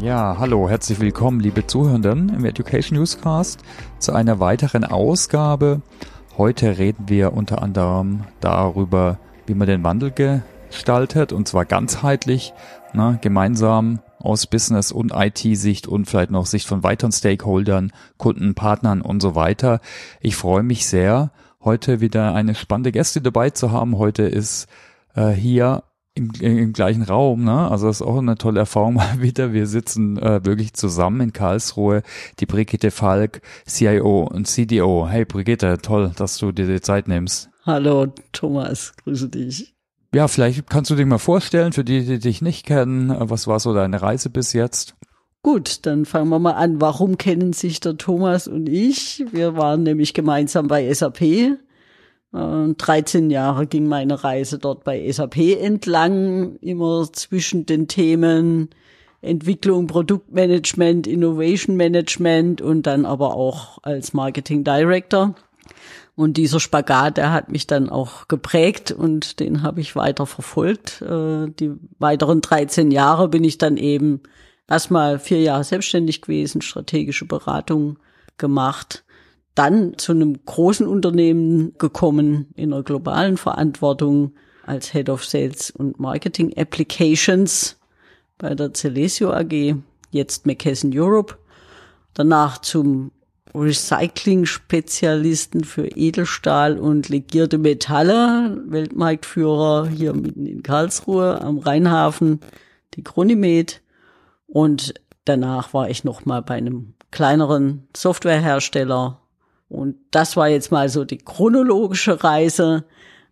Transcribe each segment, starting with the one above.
Ja, hallo, herzlich willkommen, liebe Zuhörenden im Education Newscast zu einer weiteren Ausgabe. Heute reden wir unter anderem darüber, wie man den Wandel gestaltet und zwar ganzheitlich, ne, gemeinsam aus Business- und IT-Sicht und vielleicht noch Sicht von weiteren Stakeholdern, Kunden, Partnern und so weiter. Ich freue mich sehr, heute wieder eine spannende Gäste dabei zu haben. Heute ist äh, hier im, im gleichen Raum, ne? Also das ist auch eine tolle Erfahrung mal wieder. Wir sitzen äh, wirklich zusammen in Karlsruhe. Die Brigitte Falk, CIO und CDO. Hey Brigitte, toll, dass du dir die Zeit nimmst. Hallo Thomas, grüße dich. Ja, vielleicht kannst du dich mal vorstellen, für die, die dich nicht kennen, was war so deine Reise bis jetzt? Gut, dann fangen wir mal an. Warum kennen sich der Thomas und ich? Wir waren nämlich gemeinsam bei SAP 13 äh, Jahre ging meine Reise dort bei SAP entlang, immer zwischen den Themen Entwicklung, Produktmanagement, Innovation Management und dann aber auch als Marketing Director. Und dieser Spagat, der hat mich dann auch geprägt und den habe ich weiter verfolgt. Äh, die weiteren 13 Jahre bin ich dann eben erstmal vier Jahre selbstständig gewesen, strategische Beratung gemacht dann zu einem großen Unternehmen gekommen in einer globalen Verantwortung als Head of Sales und Marketing Applications bei der Celesio AG, jetzt McKesson Europe. Danach zum Recycling-Spezialisten für Edelstahl und legierte Metalle, Weltmarktführer hier mitten in Karlsruhe am Rheinhafen, die Chronimed. Und danach war ich noch mal bei einem kleineren Softwarehersteller und das war jetzt mal so die chronologische Reise.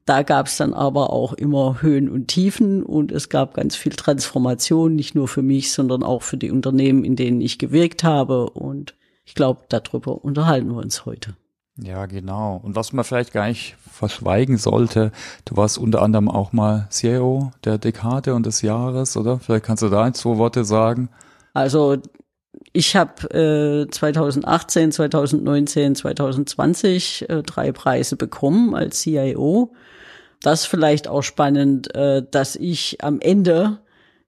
Da gab es dann aber auch immer Höhen und Tiefen und es gab ganz viel Transformation, nicht nur für mich, sondern auch für die Unternehmen, in denen ich gewirkt habe. Und ich glaube, darüber unterhalten wir uns heute. Ja, genau. Und was man vielleicht gar nicht verschweigen sollte, du warst unter anderem auch mal CEO der Dekade und des Jahres, oder? Vielleicht kannst du da ein, zwei Worte sagen. Also ich habe äh, 2018, 2019, 2020 äh, drei Preise bekommen als CIO. Das vielleicht auch spannend, äh, dass ich am Ende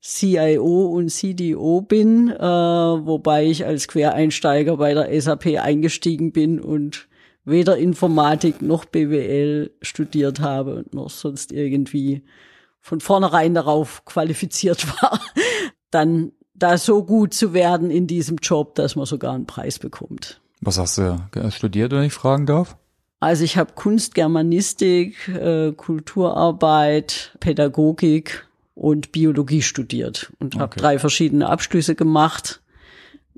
CIO und CDO bin, äh, wobei ich als Quereinsteiger bei der SAP eingestiegen bin und weder Informatik noch BWL studiert habe und noch sonst irgendwie von vornherein darauf qualifiziert war, dann da so gut zu werden in diesem Job, dass man sogar einen Preis bekommt. Was hast du studiert, wenn ich fragen darf? Also ich habe Kunst, Germanistik, äh, Kulturarbeit, Pädagogik und Biologie studiert und okay. habe drei verschiedene Abschlüsse gemacht.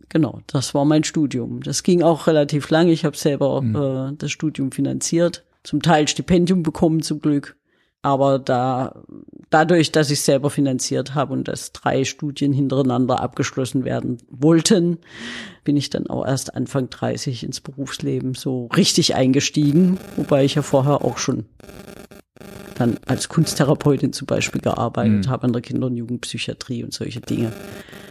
Genau, das war mein Studium. Das ging auch relativ lang. Ich habe selber mhm. äh, das Studium finanziert, zum Teil Stipendium bekommen zum Glück. Aber da, dadurch, dass ich selber finanziert habe und dass drei Studien hintereinander abgeschlossen werden wollten, bin ich dann auch erst Anfang 30 ins Berufsleben so richtig eingestiegen, wobei ich ja vorher auch schon dann als Kunsttherapeutin zum Beispiel gearbeitet mhm. habe an der Kinder- und Jugendpsychiatrie und solche Dinge.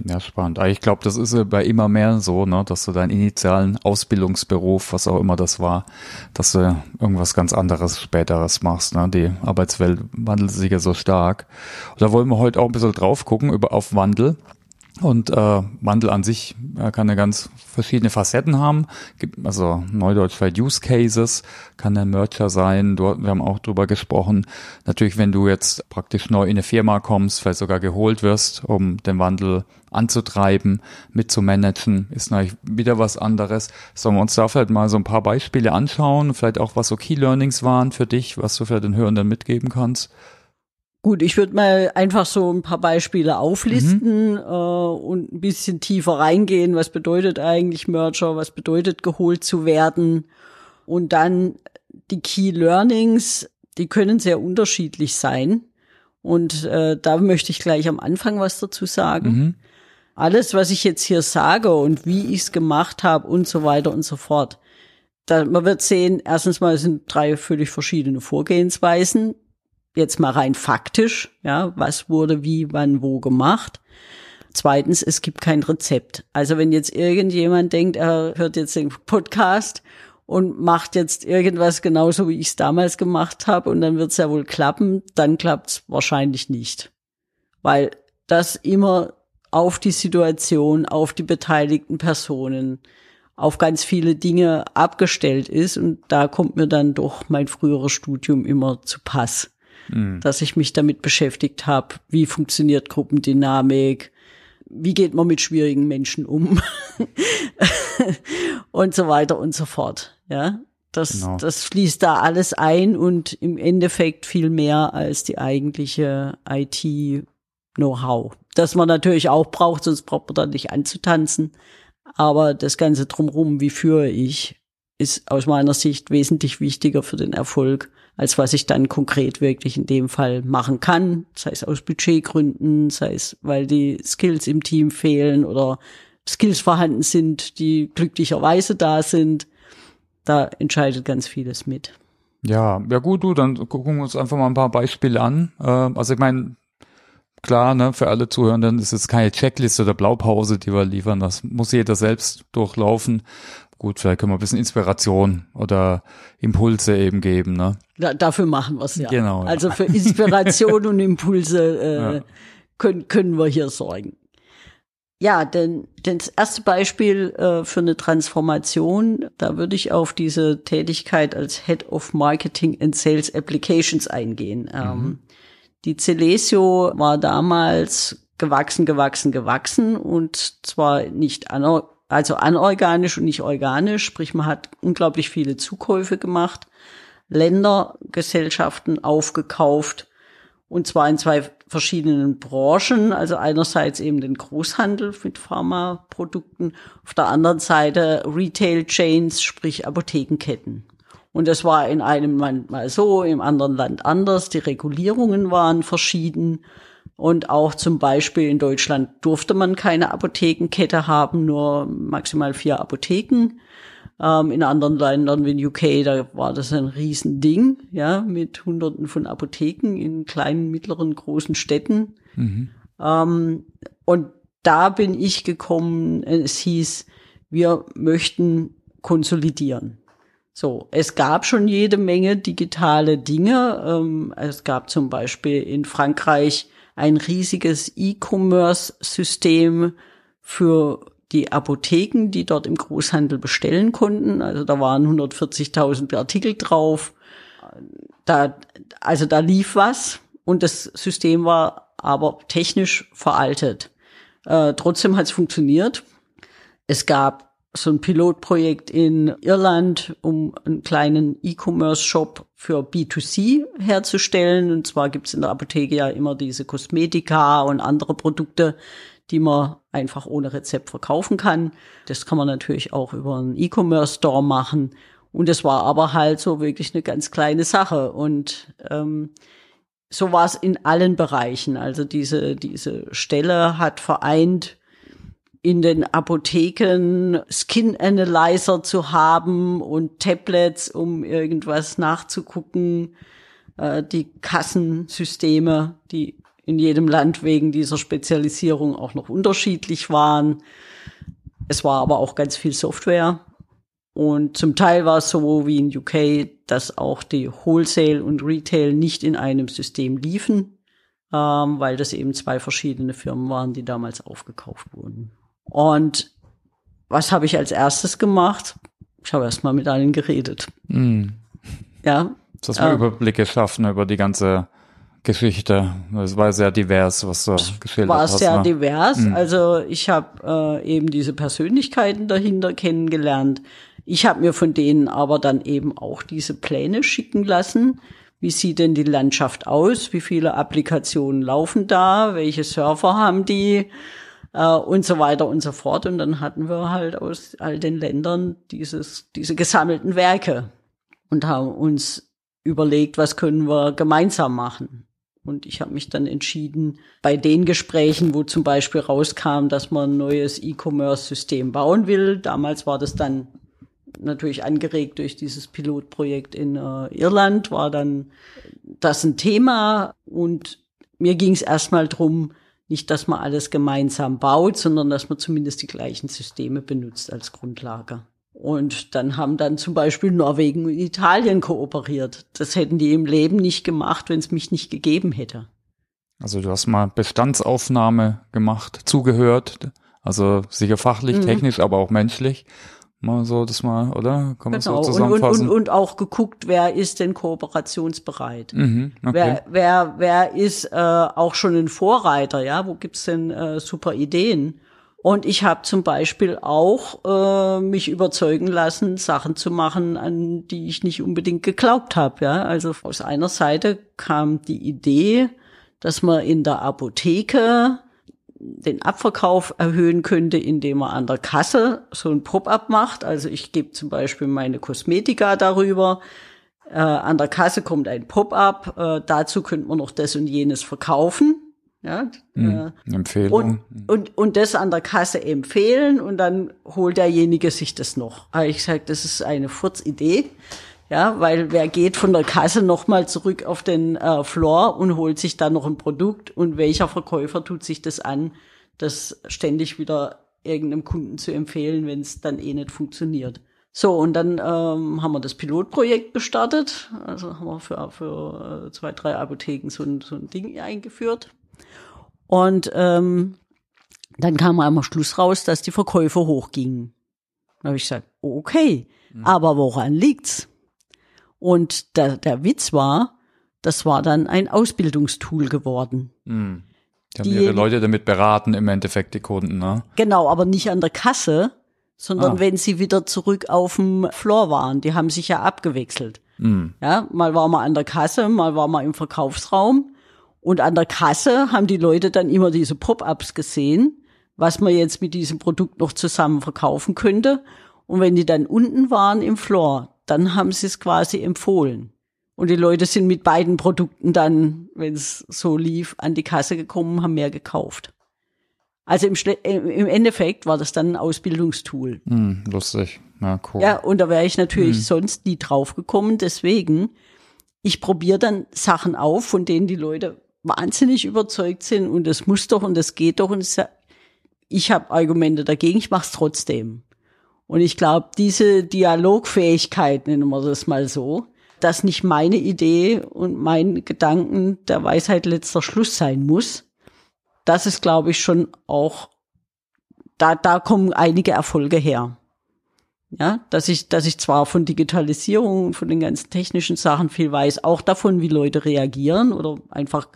Ja, spannend. Ich glaube, das ist bei immer mehr so, ne, dass du deinen initialen Ausbildungsberuf, was auch immer das war, dass du irgendwas ganz anderes, späteres machst. Ne? Die Arbeitswelt wandelt sich ja so stark. Und da wollen wir heute auch ein bisschen drauf gucken, über auf Wandel. Und äh, Wandel an sich äh, kann ja ganz verschiedene Facetten haben. Gibt also Neudeutsch vielleicht Use Cases, kann ein Merger sein. Dort, wir haben auch drüber gesprochen. Natürlich, wenn du jetzt praktisch neu in eine Firma kommst, vielleicht sogar geholt wirst, um den Wandel anzutreiben, mitzumanagen, ist natürlich wieder was anderes. Sollen wir uns da vielleicht mal so ein paar Beispiele anschauen, vielleicht auch was so Key Learnings waren für dich, was du für den Hörenden mitgeben kannst? Gut, ich würde mal einfach so ein paar Beispiele auflisten mhm. äh, und ein bisschen tiefer reingehen. Was bedeutet eigentlich Merger? Was bedeutet geholt zu werden? Und dann die Key Learnings, die können sehr unterschiedlich sein. Und äh, da möchte ich gleich am Anfang was dazu sagen. Mhm. Alles, was ich jetzt hier sage und wie ich es gemacht habe und so weiter und so fort. Da, man wird sehen, erstens mal sind drei völlig verschiedene Vorgehensweisen jetzt mal rein faktisch, ja, was wurde wie, wann, wo gemacht. Zweitens, es gibt kein Rezept. Also wenn jetzt irgendjemand denkt, er hört jetzt den Podcast und macht jetzt irgendwas genauso, wie ich es damals gemacht habe und dann wird es ja wohl klappen, dann klappt es wahrscheinlich nicht. Weil das immer auf die Situation, auf die beteiligten Personen, auf ganz viele Dinge abgestellt ist. Und da kommt mir dann doch mein früheres Studium immer zu Pass, mhm. dass ich mich damit beschäftigt habe, wie funktioniert Gruppendynamik, wie geht man mit schwierigen Menschen um und so weiter und so fort. Ja, das, genau. das fließt da alles ein und im Endeffekt viel mehr als die eigentliche IT-Know-how. Das man natürlich auch braucht, sonst braucht man da nicht anzutanzen. Aber das Ganze drumherum, wie führe ich, ist aus meiner Sicht wesentlich wichtiger für den Erfolg, als was ich dann konkret wirklich in dem Fall machen kann, sei es aus Budgetgründen, sei es, weil die Skills im Team fehlen oder Skills vorhanden sind, die glücklicherweise da sind. Da entscheidet ganz vieles mit. Ja, ja gut, du, dann gucken wir uns einfach mal ein paar Beispiele an. Äh, also ich meine, klar, ne, für alle Zuhörenden ist es keine Checkliste oder Blaupause, die wir liefern. Das muss jeder selbst durchlaufen. Gut, vielleicht können wir ein bisschen Inspiration oder Impulse eben geben, ne? Da, dafür machen wir es ja. Genau. Ja. Also für Inspiration und Impulse äh, ja. können, können wir hier sorgen. Ja, denn, denn das erste Beispiel äh, für eine Transformation, da würde ich auf diese Tätigkeit als Head of Marketing and Sales Applications eingehen. Ähm, mhm. Ähm, die Celesio war damals gewachsen, gewachsen, gewachsen und zwar nicht an, also anorganisch und nicht organisch, sprich man hat unglaublich viele Zukäufe gemacht, Ländergesellschaften aufgekauft und zwar in zwei verschiedenen Branchen, also einerseits eben den Großhandel mit Pharmaprodukten, auf der anderen Seite Retail Chains, sprich Apothekenketten. Und das war in einem Land mal so, im anderen Land anders. Die Regulierungen waren verschieden. Und auch zum Beispiel in Deutschland durfte man keine Apothekenkette haben, nur maximal vier Apotheken. Ähm, in anderen Ländern wie in UK, da war das ein Riesending, ja, mit hunderten von Apotheken in kleinen, mittleren, großen Städten. Mhm. Ähm, und da bin ich gekommen, es hieß, wir möchten konsolidieren. So, es gab schon jede Menge digitale Dinge. Ähm, es gab zum Beispiel in Frankreich ein riesiges E-Commerce-System für die Apotheken, die dort im Großhandel bestellen konnten. Also da waren 140.000 Artikel drauf. Da, also da lief was und das System war aber technisch veraltet. Äh, trotzdem hat es funktioniert. Es gab so ein Pilotprojekt in Irland, um einen kleinen E-Commerce-Shop für B2C herzustellen. Und zwar gibt es in der Apotheke ja immer diese Kosmetika und andere Produkte, die man einfach ohne Rezept verkaufen kann. Das kann man natürlich auch über einen E-Commerce-Store machen. Und es war aber halt so wirklich eine ganz kleine Sache. Und ähm, so war es in allen Bereichen. Also diese, diese Stelle hat vereint, in den Apotheken Skin Analyzer zu haben und Tablets, um irgendwas nachzugucken, äh, die Kassensysteme, die in jedem Land wegen dieser Spezialisierung auch noch unterschiedlich waren. Es war aber auch ganz viel Software. Und zum Teil war es so wie in UK, dass auch die Wholesale und Retail nicht in einem System liefen, ähm, weil das eben zwei verschiedene Firmen waren, die damals aufgekauft wurden. Und was habe ich als erstes gemacht? Ich habe erst mal mit allen geredet. Mm. Ja. Das heißt, äh, Überblick geschaffen über die ganze Geschichte. Es war sehr divers, was du geschildert war hast. War sehr ne? divers. Mhm. Also ich habe äh, eben diese Persönlichkeiten dahinter kennengelernt. Ich habe mir von denen aber dann eben auch diese Pläne schicken lassen. Wie sieht denn die Landschaft aus? Wie viele Applikationen laufen da? Welche Server haben die? Äh, und so weiter und so fort. Und dann hatten wir halt aus all den Ländern dieses, diese gesammelten Werke und haben uns überlegt, was können wir gemeinsam machen. Und ich habe mich dann entschieden, bei den Gesprächen, wo zum Beispiel rauskam, dass man ein neues E-Commerce-System bauen will, damals war das dann natürlich angeregt durch dieses Pilotprojekt in äh, Irland, war dann das ein Thema. Und mir ging es erstmal drum, nicht, dass man alles gemeinsam baut, sondern dass man zumindest die gleichen Systeme benutzt als Grundlage. Und dann haben dann zum Beispiel Norwegen und Italien kooperiert. Das hätten die im Leben nicht gemacht, wenn es mich nicht gegeben hätte. Also du hast mal Bestandsaufnahme gemacht, zugehört, also sicher fachlich, mhm. technisch, aber auch menschlich. Mal so das mal, oder? Kann man genau. so zusammenfassen? Und, und, und auch geguckt, wer ist denn kooperationsbereit? Mhm, okay. wer, wer, wer ist äh, auch schon ein Vorreiter, ja? Wo gibt's denn äh, super Ideen? Und ich habe zum Beispiel auch äh, mich überzeugen lassen, Sachen zu machen, an die ich nicht unbedingt geglaubt habe. Ja? Also aus einer Seite kam die Idee, dass man in der Apotheke den Abverkauf erhöhen könnte, indem man an der Kasse so ein Pop-up macht. Also ich gebe zum Beispiel meine Kosmetika darüber. Äh, an der Kasse kommt ein Pop-up. Äh, dazu könnte man noch das und jenes verkaufen. Ja, mhm. äh, Empfehlung. Und, und, und das an der Kasse empfehlen und dann holt derjenige sich das noch. Aber ich sage, das ist eine Furzidee. Ja, weil wer geht von der Kasse nochmal zurück auf den äh, Floor und holt sich dann noch ein Produkt und welcher Verkäufer tut sich das an, das ständig wieder irgendeinem Kunden zu empfehlen, wenn es dann eh nicht funktioniert. So, und dann ähm, haben wir das Pilotprojekt gestartet. Also haben wir für, für äh, zwei, drei Apotheken so ein, so ein Ding eingeführt. Und ähm, dann kam am Schluss raus, dass die Verkäufe hochgingen. Da habe ich gesagt, okay, mhm. aber woran liegt's? Und der, der Witz war, das war dann ein Ausbildungstool geworden. Mhm. Die haben die, ihre Leute damit beraten, im Endeffekt die Kunden, ne? Genau, aber nicht an der Kasse, sondern ah. wenn sie wieder zurück auf dem Floor waren. Die haben sich ja abgewechselt. Mhm. Ja, mal war man an der Kasse, mal war man im Verkaufsraum. Und an der Kasse haben die Leute dann immer diese Pop-ups gesehen, was man jetzt mit diesem Produkt noch zusammen verkaufen könnte. Und wenn die dann unten waren im Floor, dann haben sie es quasi empfohlen. Und die Leute sind mit beiden Produkten dann, wenn es so lief, an die Kasse gekommen, haben mehr gekauft. Also im, im Endeffekt war das dann ein Ausbildungstool. Mm, lustig. Ja, cool. Ja, und da wäre ich natürlich mm. sonst nie drauf gekommen. Deswegen, ich probiere dann Sachen auf, von denen die Leute wahnsinnig überzeugt sind und es muss doch und es geht doch und ich habe Argumente dagegen, ich mache es trotzdem. Und ich glaube, diese Dialogfähigkeit, nennen wir das mal so, dass nicht meine Idee und mein Gedanken der Weisheit letzter Schluss sein muss, das ist, glaube ich, schon auch, da, da kommen einige Erfolge her. Ja, dass ich, dass ich zwar von Digitalisierung und von den ganzen technischen Sachen viel weiß, auch davon, wie Leute reagieren oder einfach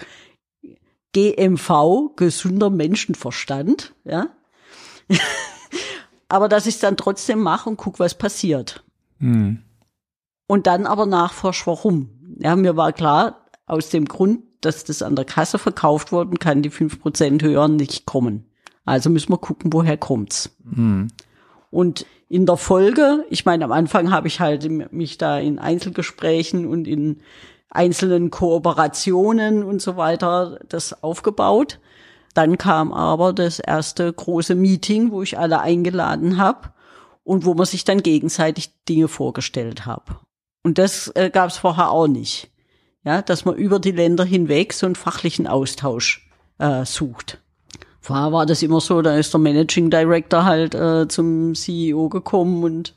GMV, gesunder Menschenverstand, ja. aber dass ich es dann trotzdem mache und guck, was passiert. Mhm. Und dann aber nachforsch, warum. Ja, mir war klar, aus dem Grund, dass das an der Kasse verkauft worden, kann die fünf Prozent höher nicht kommen. Also müssen wir gucken, woher kommt's. Mhm. Und in der Folge, ich meine, am Anfang habe ich halt mich da in Einzelgesprächen und in einzelnen Kooperationen und so weiter das aufgebaut. Dann kam aber das erste große Meeting, wo ich alle eingeladen habe und wo man sich dann gegenseitig Dinge vorgestellt habe. Und das äh, gab es vorher auch nicht. Ja, dass man über die Länder hinweg so einen fachlichen Austausch äh, sucht. Vorher war das immer so, da ist der Managing Director halt äh, zum CEO gekommen und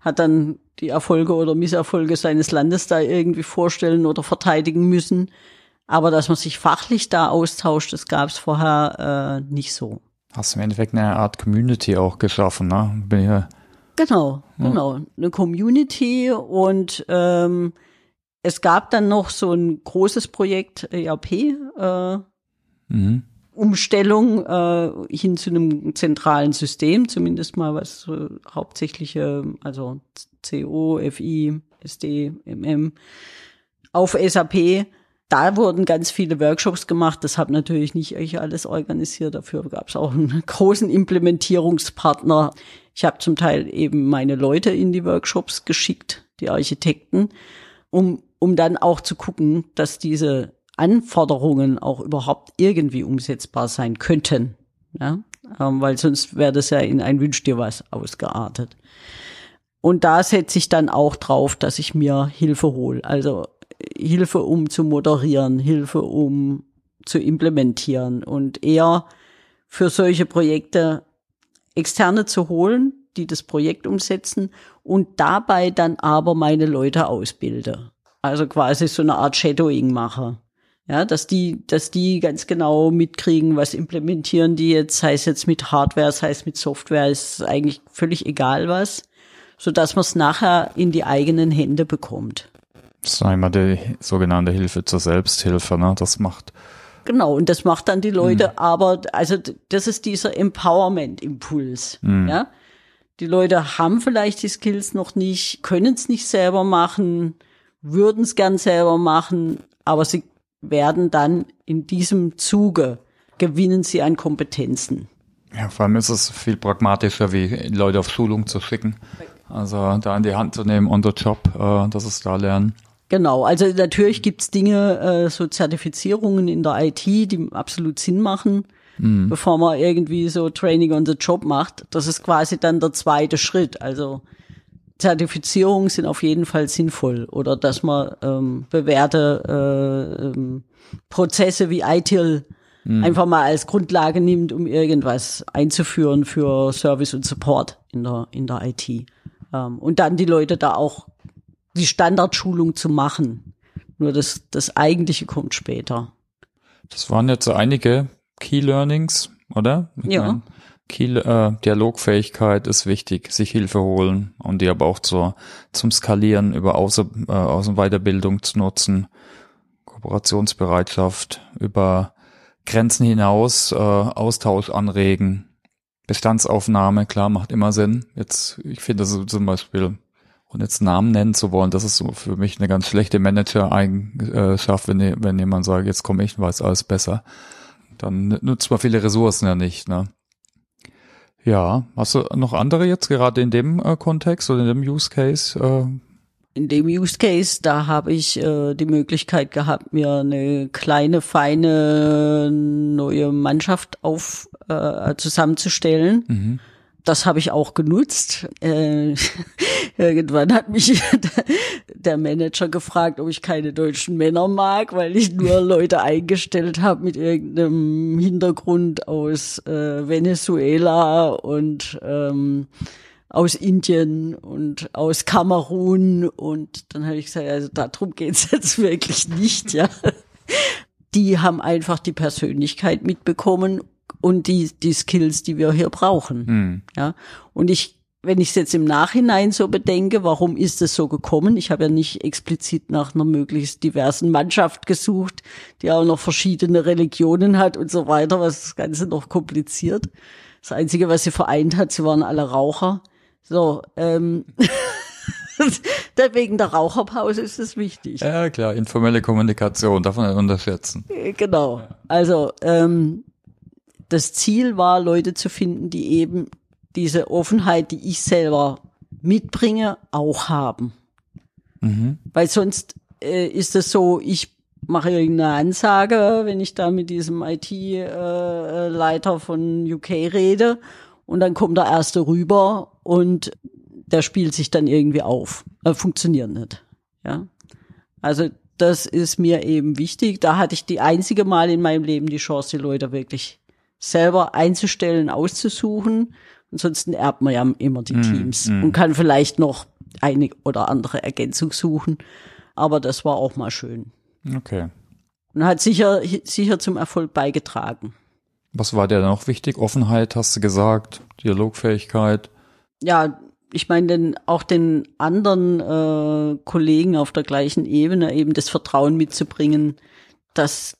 hat dann die Erfolge oder Misserfolge seines Landes da irgendwie vorstellen oder verteidigen müssen. Aber dass man sich fachlich da austauscht, das gab es vorher äh, nicht so. Hast du im Endeffekt eine Art Community auch geschaffen, ne? Bin ja genau, ja. genau. Eine Community und ähm, es gab dann noch so ein großes Projekt ERP. Äh, mhm. Umstellung äh, hin zu einem zentralen System, zumindest mal was äh, hauptsächliche, also CO, FI, SD, MM auf SAP. Da wurden ganz viele Workshops gemacht. Das habe natürlich nicht ich alles organisiert. Dafür gab es auch einen großen Implementierungspartner. Ich habe zum Teil eben meine Leute in die Workshops geschickt, die Architekten, um, um dann auch zu gucken, dass diese Anforderungen auch überhaupt irgendwie umsetzbar sein könnten. Ja? Ähm, weil sonst wäre das ja in ein Wünsch dir was ausgeartet. Und da setze ich dann auch drauf, dass ich mir Hilfe hole. Also Hilfe, um zu moderieren, Hilfe, um zu implementieren und eher für solche Projekte externe zu holen, die das Projekt umsetzen und dabei dann aber meine Leute ausbilde. Also quasi so eine Art Shadowing mache. Ja, dass die, dass die ganz genau mitkriegen, was implementieren die jetzt, sei es jetzt mit Hardware, sei es mit Software, ist eigentlich völlig egal was, so dass man es nachher in die eigenen Hände bekommt. Das ist einmal die sogenannte Hilfe zur Selbsthilfe, ne? Das macht. Genau, und das macht dann die Leute, mhm. aber also das ist dieser Empowerment-Impuls. Mhm. Ja? Die Leute haben vielleicht die Skills noch nicht, können es nicht selber machen, würden es gern selber machen, aber sie werden dann in diesem Zuge gewinnen sie an Kompetenzen. Ja, vor allem ist es viel pragmatischer, wie Leute auf Schulung zu schicken. Also da in die Hand zu nehmen on the job, äh, dass es da lernen. Genau, also natürlich gibt's Dinge, äh, so Zertifizierungen in der IT, die absolut Sinn machen, mhm. bevor man irgendwie so Training on the Job macht. Das ist quasi dann der zweite Schritt. Also Zertifizierungen sind auf jeden Fall sinnvoll oder dass man ähm, bewährte äh, ähm, Prozesse wie ITIL mhm. einfach mal als Grundlage nimmt, um irgendwas einzuführen für Service und Support in der in der IT ähm, und dann die Leute da auch die Standardschulung zu machen. Nur das, das Eigentliche kommt später. Das waren jetzt so einige Key Learnings, oder? Ich ja. Mein, Key, äh, Dialogfähigkeit ist wichtig, sich Hilfe holen und die aber auch zur, zum Skalieren über Außer, äh, Außen- und Weiterbildung zu nutzen, Kooperationsbereitschaft über Grenzen hinaus, äh, Austausch anregen, Bestandsaufnahme, klar, macht immer Sinn. Jetzt, ich finde das zum Beispiel und jetzt Namen nennen zu wollen, das ist so für mich eine ganz schlechte Manager-Eigenschaft, wenn, wenn jemand sagt, jetzt komme ich und weiß alles besser. Dann nutzt man viele Ressourcen ja nicht. Ne? Ja, hast du noch andere jetzt gerade in dem äh, Kontext oder in dem Use Case? Äh? In dem Use Case, da habe ich äh, die Möglichkeit gehabt, mir eine kleine, feine neue Mannschaft auf äh, zusammenzustellen. Mhm das habe ich auch genutzt. Irgendwann hat mich der Manager gefragt, ob ich keine deutschen Männer mag, weil ich nur Leute eingestellt habe mit irgendeinem Hintergrund aus äh, Venezuela und ähm, aus Indien und aus Kamerun. Und dann habe ich gesagt, also darum geht's jetzt wirklich nicht, ja. Die haben einfach die Persönlichkeit mitbekommen und die, die Skills, die wir hier brauchen. Mhm. Ja. Und ich, wenn ich es jetzt im Nachhinein so bedenke, warum ist es so gekommen? Ich habe ja nicht explizit nach einer möglichst diversen Mannschaft gesucht, die auch noch verschiedene Religionen hat und so weiter, was das Ganze noch kompliziert. Das Einzige, was sie vereint hat, sie waren alle Raucher. So, ähm, Wegen der Raucherpause ist es wichtig. Ja, klar, informelle Kommunikation, darf man unterschätzen. Genau. Also, ähm, das Ziel war, Leute zu finden, die eben diese Offenheit, die ich selber mitbringe, auch haben. Mhm. Weil sonst äh, ist es so, ich mache irgendeine Ansage, wenn ich da mit diesem IT-Leiter äh, von UK rede und dann kommt der erste rüber und der spielt sich dann irgendwie auf. Äh, funktioniert nicht. Ja. Also das ist mir eben wichtig. Da hatte ich die einzige Mal in meinem Leben die Chance, die Leute wirklich selber einzustellen, auszusuchen. Ansonsten erbt man ja immer die mm, Teams mm. und kann vielleicht noch eine oder andere Ergänzung suchen. Aber das war auch mal schön. Okay. Und hat sicher, sicher zum Erfolg beigetragen. Was war dir noch wichtig? Offenheit, hast du gesagt, Dialogfähigkeit. Ja, ich meine, denn auch den anderen äh, Kollegen auf der gleichen Ebene eben das Vertrauen mitzubringen, dass,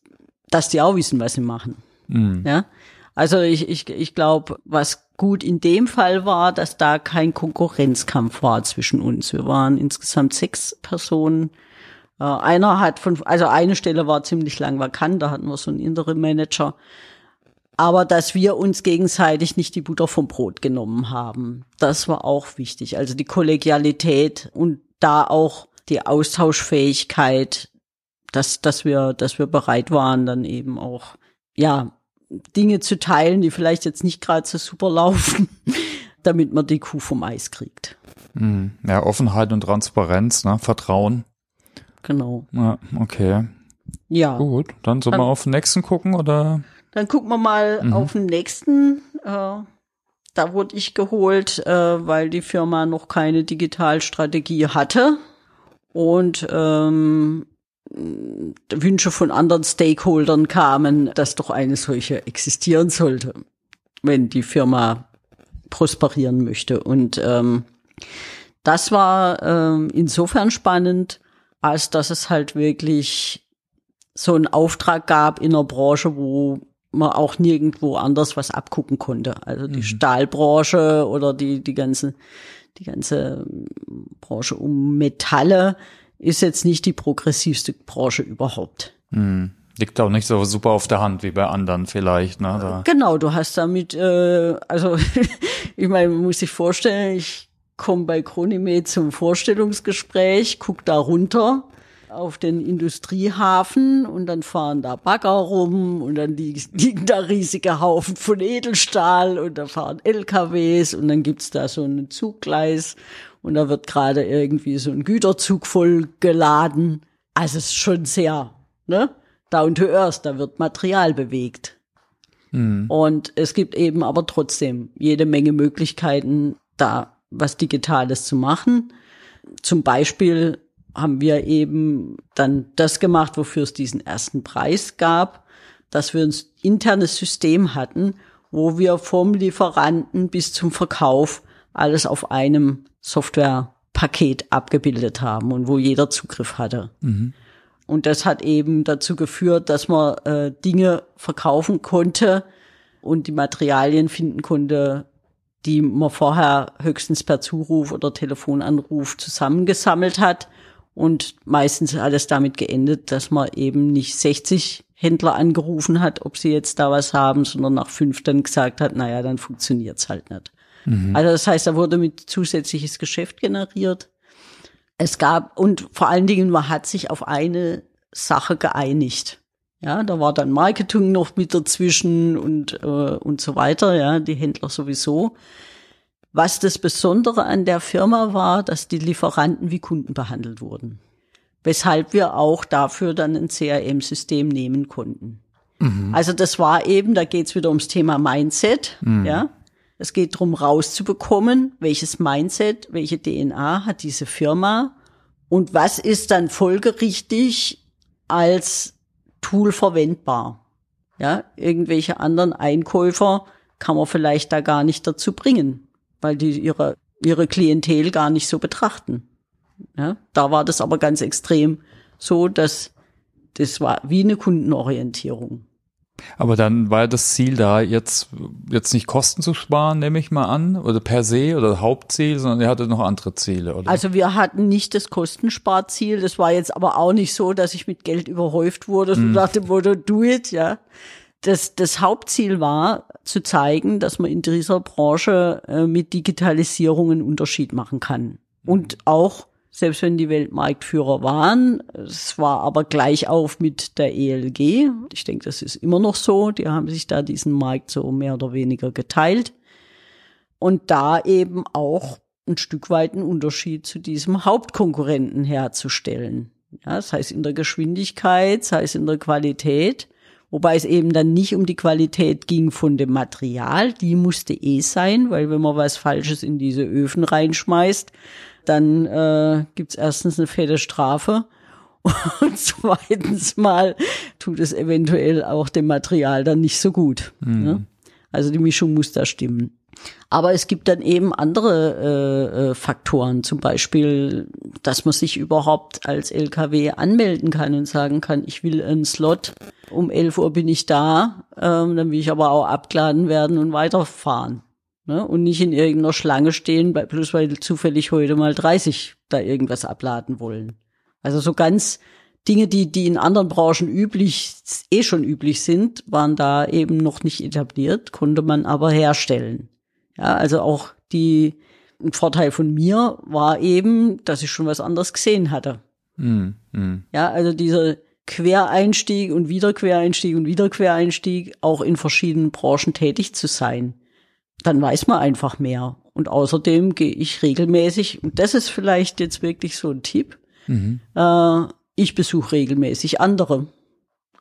dass die auch wissen, was sie machen. Mhm. Ja, also ich, ich, ich glaube, was gut in dem Fall war, dass da kein Konkurrenzkampf war zwischen uns. Wir waren insgesamt sechs Personen. Äh, einer hat von, also eine Stelle war ziemlich lang vakant, da hatten wir so einen Interim Manager. Aber dass wir uns gegenseitig nicht die Butter vom Brot genommen haben, das war auch wichtig. Also die Kollegialität und da auch die Austauschfähigkeit, dass, dass wir, dass wir bereit waren, dann eben auch, ja, Dinge zu teilen, die vielleicht jetzt nicht gerade so super laufen, damit man die Kuh vom Eis kriegt. Hm. Ja, Offenheit und Transparenz, ne? Vertrauen. Genau. Ja, okay. Ja. Gut, dann sollen wir auf den nächsten gucken oder? Dann gucken wir mal mhm. auf den nächsten. Äh, da wurde ich geholt, äh, weil die Firma noch keine Digitalstrategie hatte. Und ähm, Wünsche von anderen Stakeholdern kamen, dass doch eine solche existieren sollte, wenn die Firma prosperieren möchte. Und ähm, das war ähm, insofern spannend, als dass es halt wirklich so einen Auftrag gab in einer Branche, wo man auch nirgendwo anders was abgucken konnte. Also die mhm. Stahlbranche oder die, die ganze, die ganze Branche um Metalle ist jetzt nicht die progressivste Branche überhaupt. Mhm. Liegt auch nicht so super auf der Hand wie bei anderen vielleicht. Ne? Da. Genau, du hast damit, äh, also ich meine, man muss sich vorstellen, ich komme bei Chronimed zum Vorstellungsgespräch, guck da runter auf den Industriehafen und dann fahren da Bagger rum und dann liegen da riesige Haufen von Edelstahl und da fahren LKWs und dann gibt's da so ein Zuggleis und da wird gerade irgendwie so ein Güterzug voll geladen. Also es ist schon sehr, ne? Down to earth, da wird Material bewegt. Mhm. Und es gibt eben aber trotzdem jede Menge Möglichkeiten, da was Digitales zu machen. Zum Beispiel haben wir eben dann das gemacht, wofür es diesen ersten Preis gab, dass wir ein internes System hatten, wo wir vom Lieferanten bis zum Verkauf alles auf einem Softwarepaket abgebildet haben und wo jeder Zugriff hatte. Mhm. Und das hat eben dazu geführt, dass man äh, Dinge verkaufen konnte und die Materialien finden konnte, die man vorher höchstens per Zuruf oder Telefonanruf zusammengesammelt hat und meistens hat es damit geendet, dass man eben nicht 60 Händler angerufen hat, ob sie jetzt da was haben, sondern nach fünf dann gesagt hat, naja, dann funktioniert's halt nicht. Mhm. Also das heißt, da wurde mit zusätzliches Geschäft generiert. Es gab, und vor allen Dingen, man hat sich auf eine Sache geeinigt. Ja, da war dann Marketing noch mit dazwischen und, äh, und so weiter, ja, die Händler sowieso. Was das Besondere an der Firma war, dass die Lieferanten wie Kunden behandelt wurden. Weshalb wir auch dafür dann ein CRM-System nehmen konnten. Mhm. Also das war eben, da geht's wieder ums Thema Mindset, mhm. ja. Es geht darum, rauszubekommen, welches Mindset, welche DNA hat diese Firma und was ist dann folgerichtig als Tool verwendbar. Ja, irgendwelche anderen Einkäufer kann man vielleicht da gar nicht dazu bringen weil die ihre, ihre Klientel gar nicht so betrachten. Ja, da war das aber ganz extrem so, dass das war wie eine Kundenorientierung. Aber dann war das Ziel da, jetzt, jetzt nicht Kosten zu sparen, nehme ich mal an, oder per se oder Hauptziel, sondern ihr hattet noch andere Ziele, oder? Also wir hatten nicht das Kostensparziel. Das war jetzt aber auch nicht so, dass ich mit Geld überhäuft wurde, so mm. nach dem Motto, do it, ja das, das Hauptziel war, zu zeigen, dass man in dieser Branche äh, mit Digitalisierung einen Unterschied machen kann. Und auch, selbst wenn die Weltmarktführer waren, es war aber gleich auf mit der ELG. Ich denke, das ist immer noch so. Die haben sich da diesen Markt so mehr oder weniger geteilt. Und da eben auch ein Stück weit einen Unterschied zu diesem Hauptkonkurrenten herzustellen. Ja, das heißt in der Geschwindigkeit, das heißt in der Qualität Wobei es eben dann nicht um die Qualität ging von dem Material, die musste eh sein, weil wenn man was Falsches in diese Öfen reinschmeißt, dann äh, gibt's erstens eine fette Strafe und zweitens mal tut es eventuell auch dem Material dann nicht so gut. Mhm. Ne? Also die Mischung muss da stimmen. Aber es gibt dann eben andere äh, äh, Faktoren, zum Beispiel, dass man sich überhaupt als LKW anmelden kann und sagen kann, ich will einen Slot, um 11 Uhr bin ich da, ähm, dann will ich aber auch abgeladen werden und weiterfahren. Ne? Und nicht in irgendeiner Schlange stehen, bloß weil zufällig heute mal 30 da irgendwas abladen wollen. Also so ganz Dinge, die, die in anderen Branchen üblich, eh schon üblich sind, waren da eben noch nicht etabliert, konnte man aber herstellen. Ja, also auch die, ein Vorteil von mir war eben, dass ich schon was anderes gesehen hatte. Mm, mm. Ja, also dieser Quereinstieg und wieder Quereinstieg und wieder Quereinstieg, auch in verschiedenen Branchen tätig zu sein. Dann weiß man einfach mehr. Und außerdem gehe ich regelmäßig, und das ist vielleicht jetzt wirklich so ein Tipp, mhm. äh, ich besuche regelmäßig andere.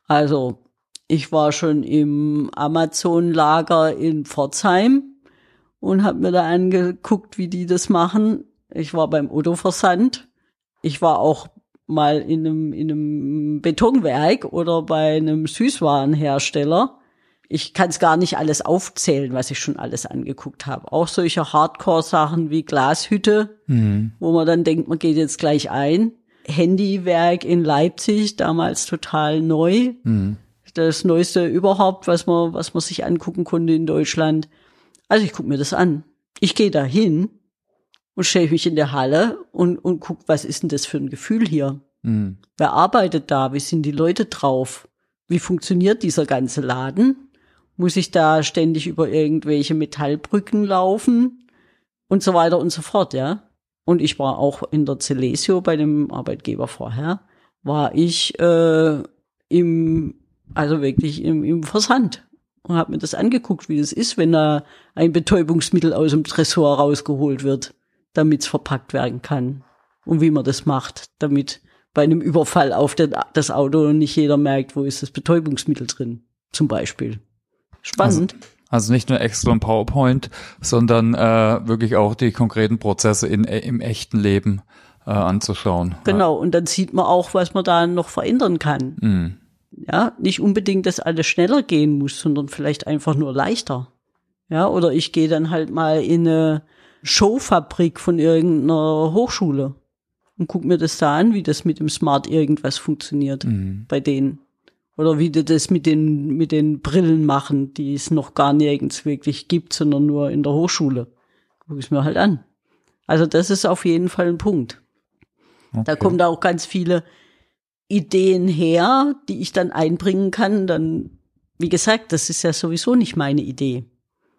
Also ich war schon im Amazon-Lager in Pforzheim und habe mir da angeguckt, wie die das machen. Ich war beim Otto-Versand. Ich war auch mal in einem, in einem Betonwerk oder bei einem Süßwarenhersteller. Ich kann es gar nicht alles aufzählen, was ich schon alles angeguckt habe. Auch solche Hardcore-Sachen wie Glashütte, mhm. wo man dann denkt, man geht jetzt gleich ein. Handywerk in Leipzig, damals total neu. Mhm. Das Neueste überhaupt, was man, was man sich angucken konnte in Deutschland. Also ich gucke mir das an. Ich gehe da hin und stelle mich in der Halle und, und guck, was ist denn das für ein Gefühl hier? Mhm. Wer arbeitet da? Wie sind die Leute drauf? Wie funktioniert dieser ganze Laden? Muss ich da ständig über irgendwelche Metallbrücken laufen? Und so weiter und so fort, ja. Und ich war auch in der Celesio bei dem Arbeitgeber vorher, war ich äh, im, also wirklich im, im Versand und habe mir das angeguckt, wie das ist, wenn da ein Betäubungsmittel aus dem Tresor rausgeholt wird damit es verpackt werden kann. Und wie man das macht, damit bei einem Überfall auf das Auto nicht jeder merkt, wo ist das Betäubungsmittel drin, zum Beispiel. Spannend. Also, also nicht nur Excel und PowerPoint, sondern äh, wirklich auch die konkreten Prozesse in, im echten Leben äh, anzuschauen. Genau, und dann sieht man auch, was man da noch verändern kann. Mhm. Ja, nicht unbedingt, dass alles schneller gehen muss, sondern vielleicht einfach nur leichter. Ja, oder ich gehe dann halt mal in eine Showfabrik von irgendeiner Hochschule und guck mir das da an, wie das mit dem Smart irgendwas funktioniert mhm. bei denen. Oder wie die das mit den, mit den Brillen machen, die es noch gar nirgends wirklich gibt, sondern nur in der Hochschule. Guck ich mir halt an. Also das ist auf jeden Fall ein Punkt. Okay. Da kommen da auch ganz viele Ideen her, die ich dann einbringen kann. Dann, wie gesagt, das ist ja sowieso nicht meine Idee.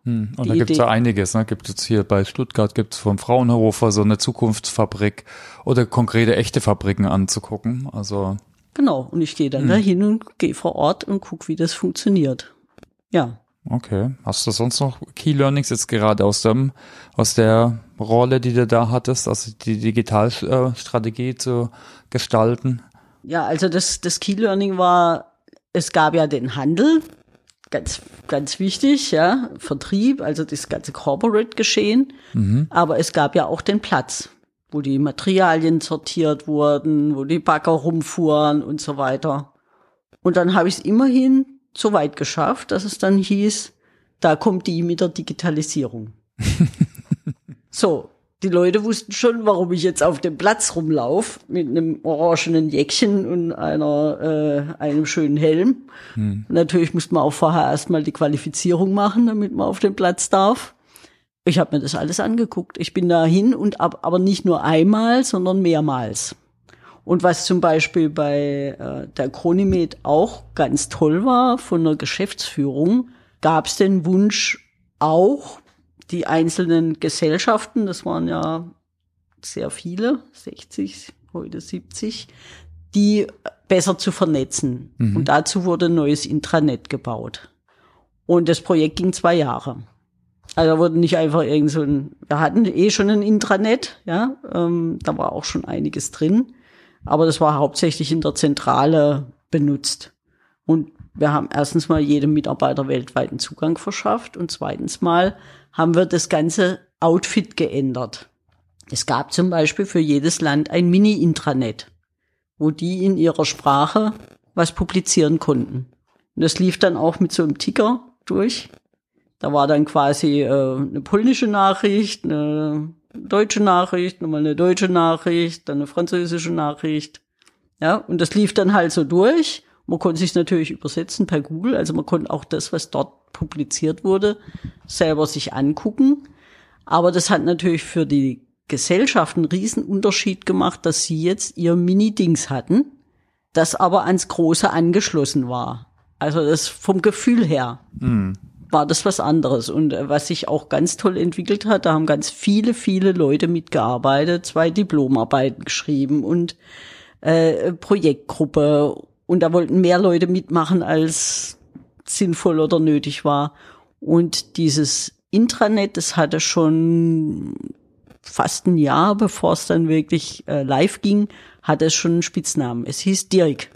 Hm, und da gibt es ja einiges. Ne? Gibt es hier bei Stuttgart gibt es vom Fraunhofer so eine Zukunftsfabrik oder konkrete echte Fabriken anzugucken. Also genau. Und ich gehe dann hm. dahin und gehe vor Ort und guck, wie das funktioniert. Ja. Okay. Hast du sonst noch Key Learnings jetzt gerade aus dem aus der Rolle, die du da hattest, also die Digitalstrategie zu gestalten? Ja, also das das Key Learning war, es gab ja den Handel ganz, ganz wichtig, ja, Vertrieb, also das ganze Corporate-Geschehen. Mhm. Aber es gab ja auch den Platz, wo die Materialien sortiert wurden, wo die Bagger rumfuhren und so weiter. Und dann habe ich es immerhin so weit geschafft, dass es dann hieß, da kommt die mit der Digitalisierung. so, die Leute wussten schon, warum ich jetzt auf dem Platz rumlauf mit einem orangenen Jäckchen und einer, äh, einem schönen Helm. Hm. Natürlich musste man auch vorher erstmal die Qualifizierung machen, damit man auf den Platz darf. Ich habe mir das alles angeguckt. Ich bin da hin und ab, aber nicht nur einmal, sondern mehrmals. Und was zum Beispiel bei äh, der Chronimed auch ganz toll war von der Geschäftsführung, gab es den Wunsch auch die einzelnen Gesellschaften, das waren ja sehr viele, 60, heute 70, die besser zu vernetzen. Mhm. Und dazu wurde ein neues Intranet gebaut. Und das Projekt ging zwei Jahre. Also wurde nicht einfach irgend so ein, wir hatten eh schon ein Intranet, ja, ähm, da war auch schon einiges drin, aber das war hauptsächlich in der Zentrale benutzt. Und wir haben erstens mal jedem Mitarbeiter weltweiten Zugang verschafft und zweitens mal haben wir das ganze Outfit geändert. Es gab zum Beispiel für jedes Land ein Mini-Intranet, wo die in ihrer Sprache was publizieren konnten. Und das lief dann auch mit so einem Ticker durch. Da war dann quasi äh, eine polnische Nachricht, eine deutsche Nachricht, nochmal eine deutsche Nachricht, dann eine französische Nachricht. Ja, und das lief dann halt so durch. Man konnte sich natürlich übersetzen per Google, also man konnte auch das, was dort publiziert wurde, selber sich angucken. Aber das hat natürlich für die Gesellschaft einen riesen Unterschied gemacht, dass sie jetzt ihr Mini-Dings hatten, das aber ans Große angeschlossen war. Also das vom Gefühl her mhm. War das was anderes. Und äh, was sich auch ganz toll entwickelt hat, da haben ganz viele, viele Leute mitgearbeitet, zwei Diplomarbeiten geschrieben und äh, Projektgruppe und da wollten mehr Leute mitmachen, als sinnvoll oder nötig war. Und dieses Intranet, das hatte schon fast ein Jahr, bevor es dann wirklich äh, live ging, hatte es schon einen Spitznamen. Es hieß Dirk.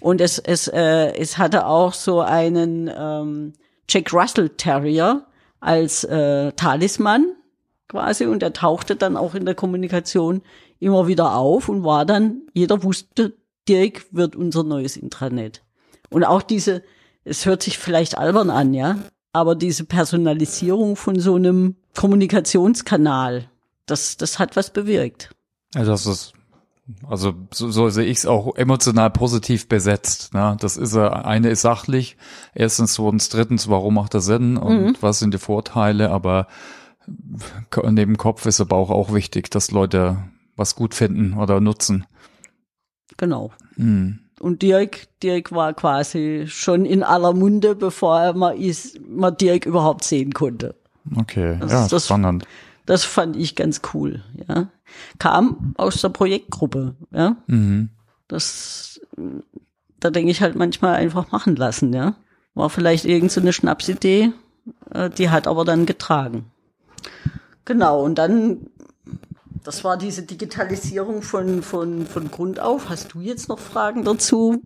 Und es, es, äh, es hatte auch so einen ähm, Jack Russell Terrier als äh, Talisman. quasi und er tauchte dann auch in der Kommunikation immer wieder auf und war dann, jeder wusste, Dirk wird unser neues Intranet. Und auch diese, es hört sich vielleicht albern an, ja, aber diese Personalisierung von so einem Kommunikationskanal, das, das hat was bewirkt. Also das ist also so, so sehe ich es auch emotional positiv besetzt. Ne? Das ist eine ist sachlich, erstens, zweitens, drittens, warum macht das Sinn und mhm. was sind die Vorteile, aber neben Kopf ist aber auch, auch wichtig, dass Leute was gut finden oder nutzen. Genau. Mhm. Und Dirk, Dirk war quasi schon in aller Munde, bevor er mal, ist, mal Dirk überhaupt sehen konnte. Okay, das, ja, das, spannend. Das fand ich ganz cool, ja. Kam aus der Projektgruppe, ja. Mhm. Das, da denke ich halt manchmal einfach machen lassen, ja. War vielleicht irgendeine so Schnapsidee, äh, die hat aber dann getragen. Genau, und dann, das war diese Digitalisierung von, von, von Grund auf. Hast du jetzt noch Fragen dazu?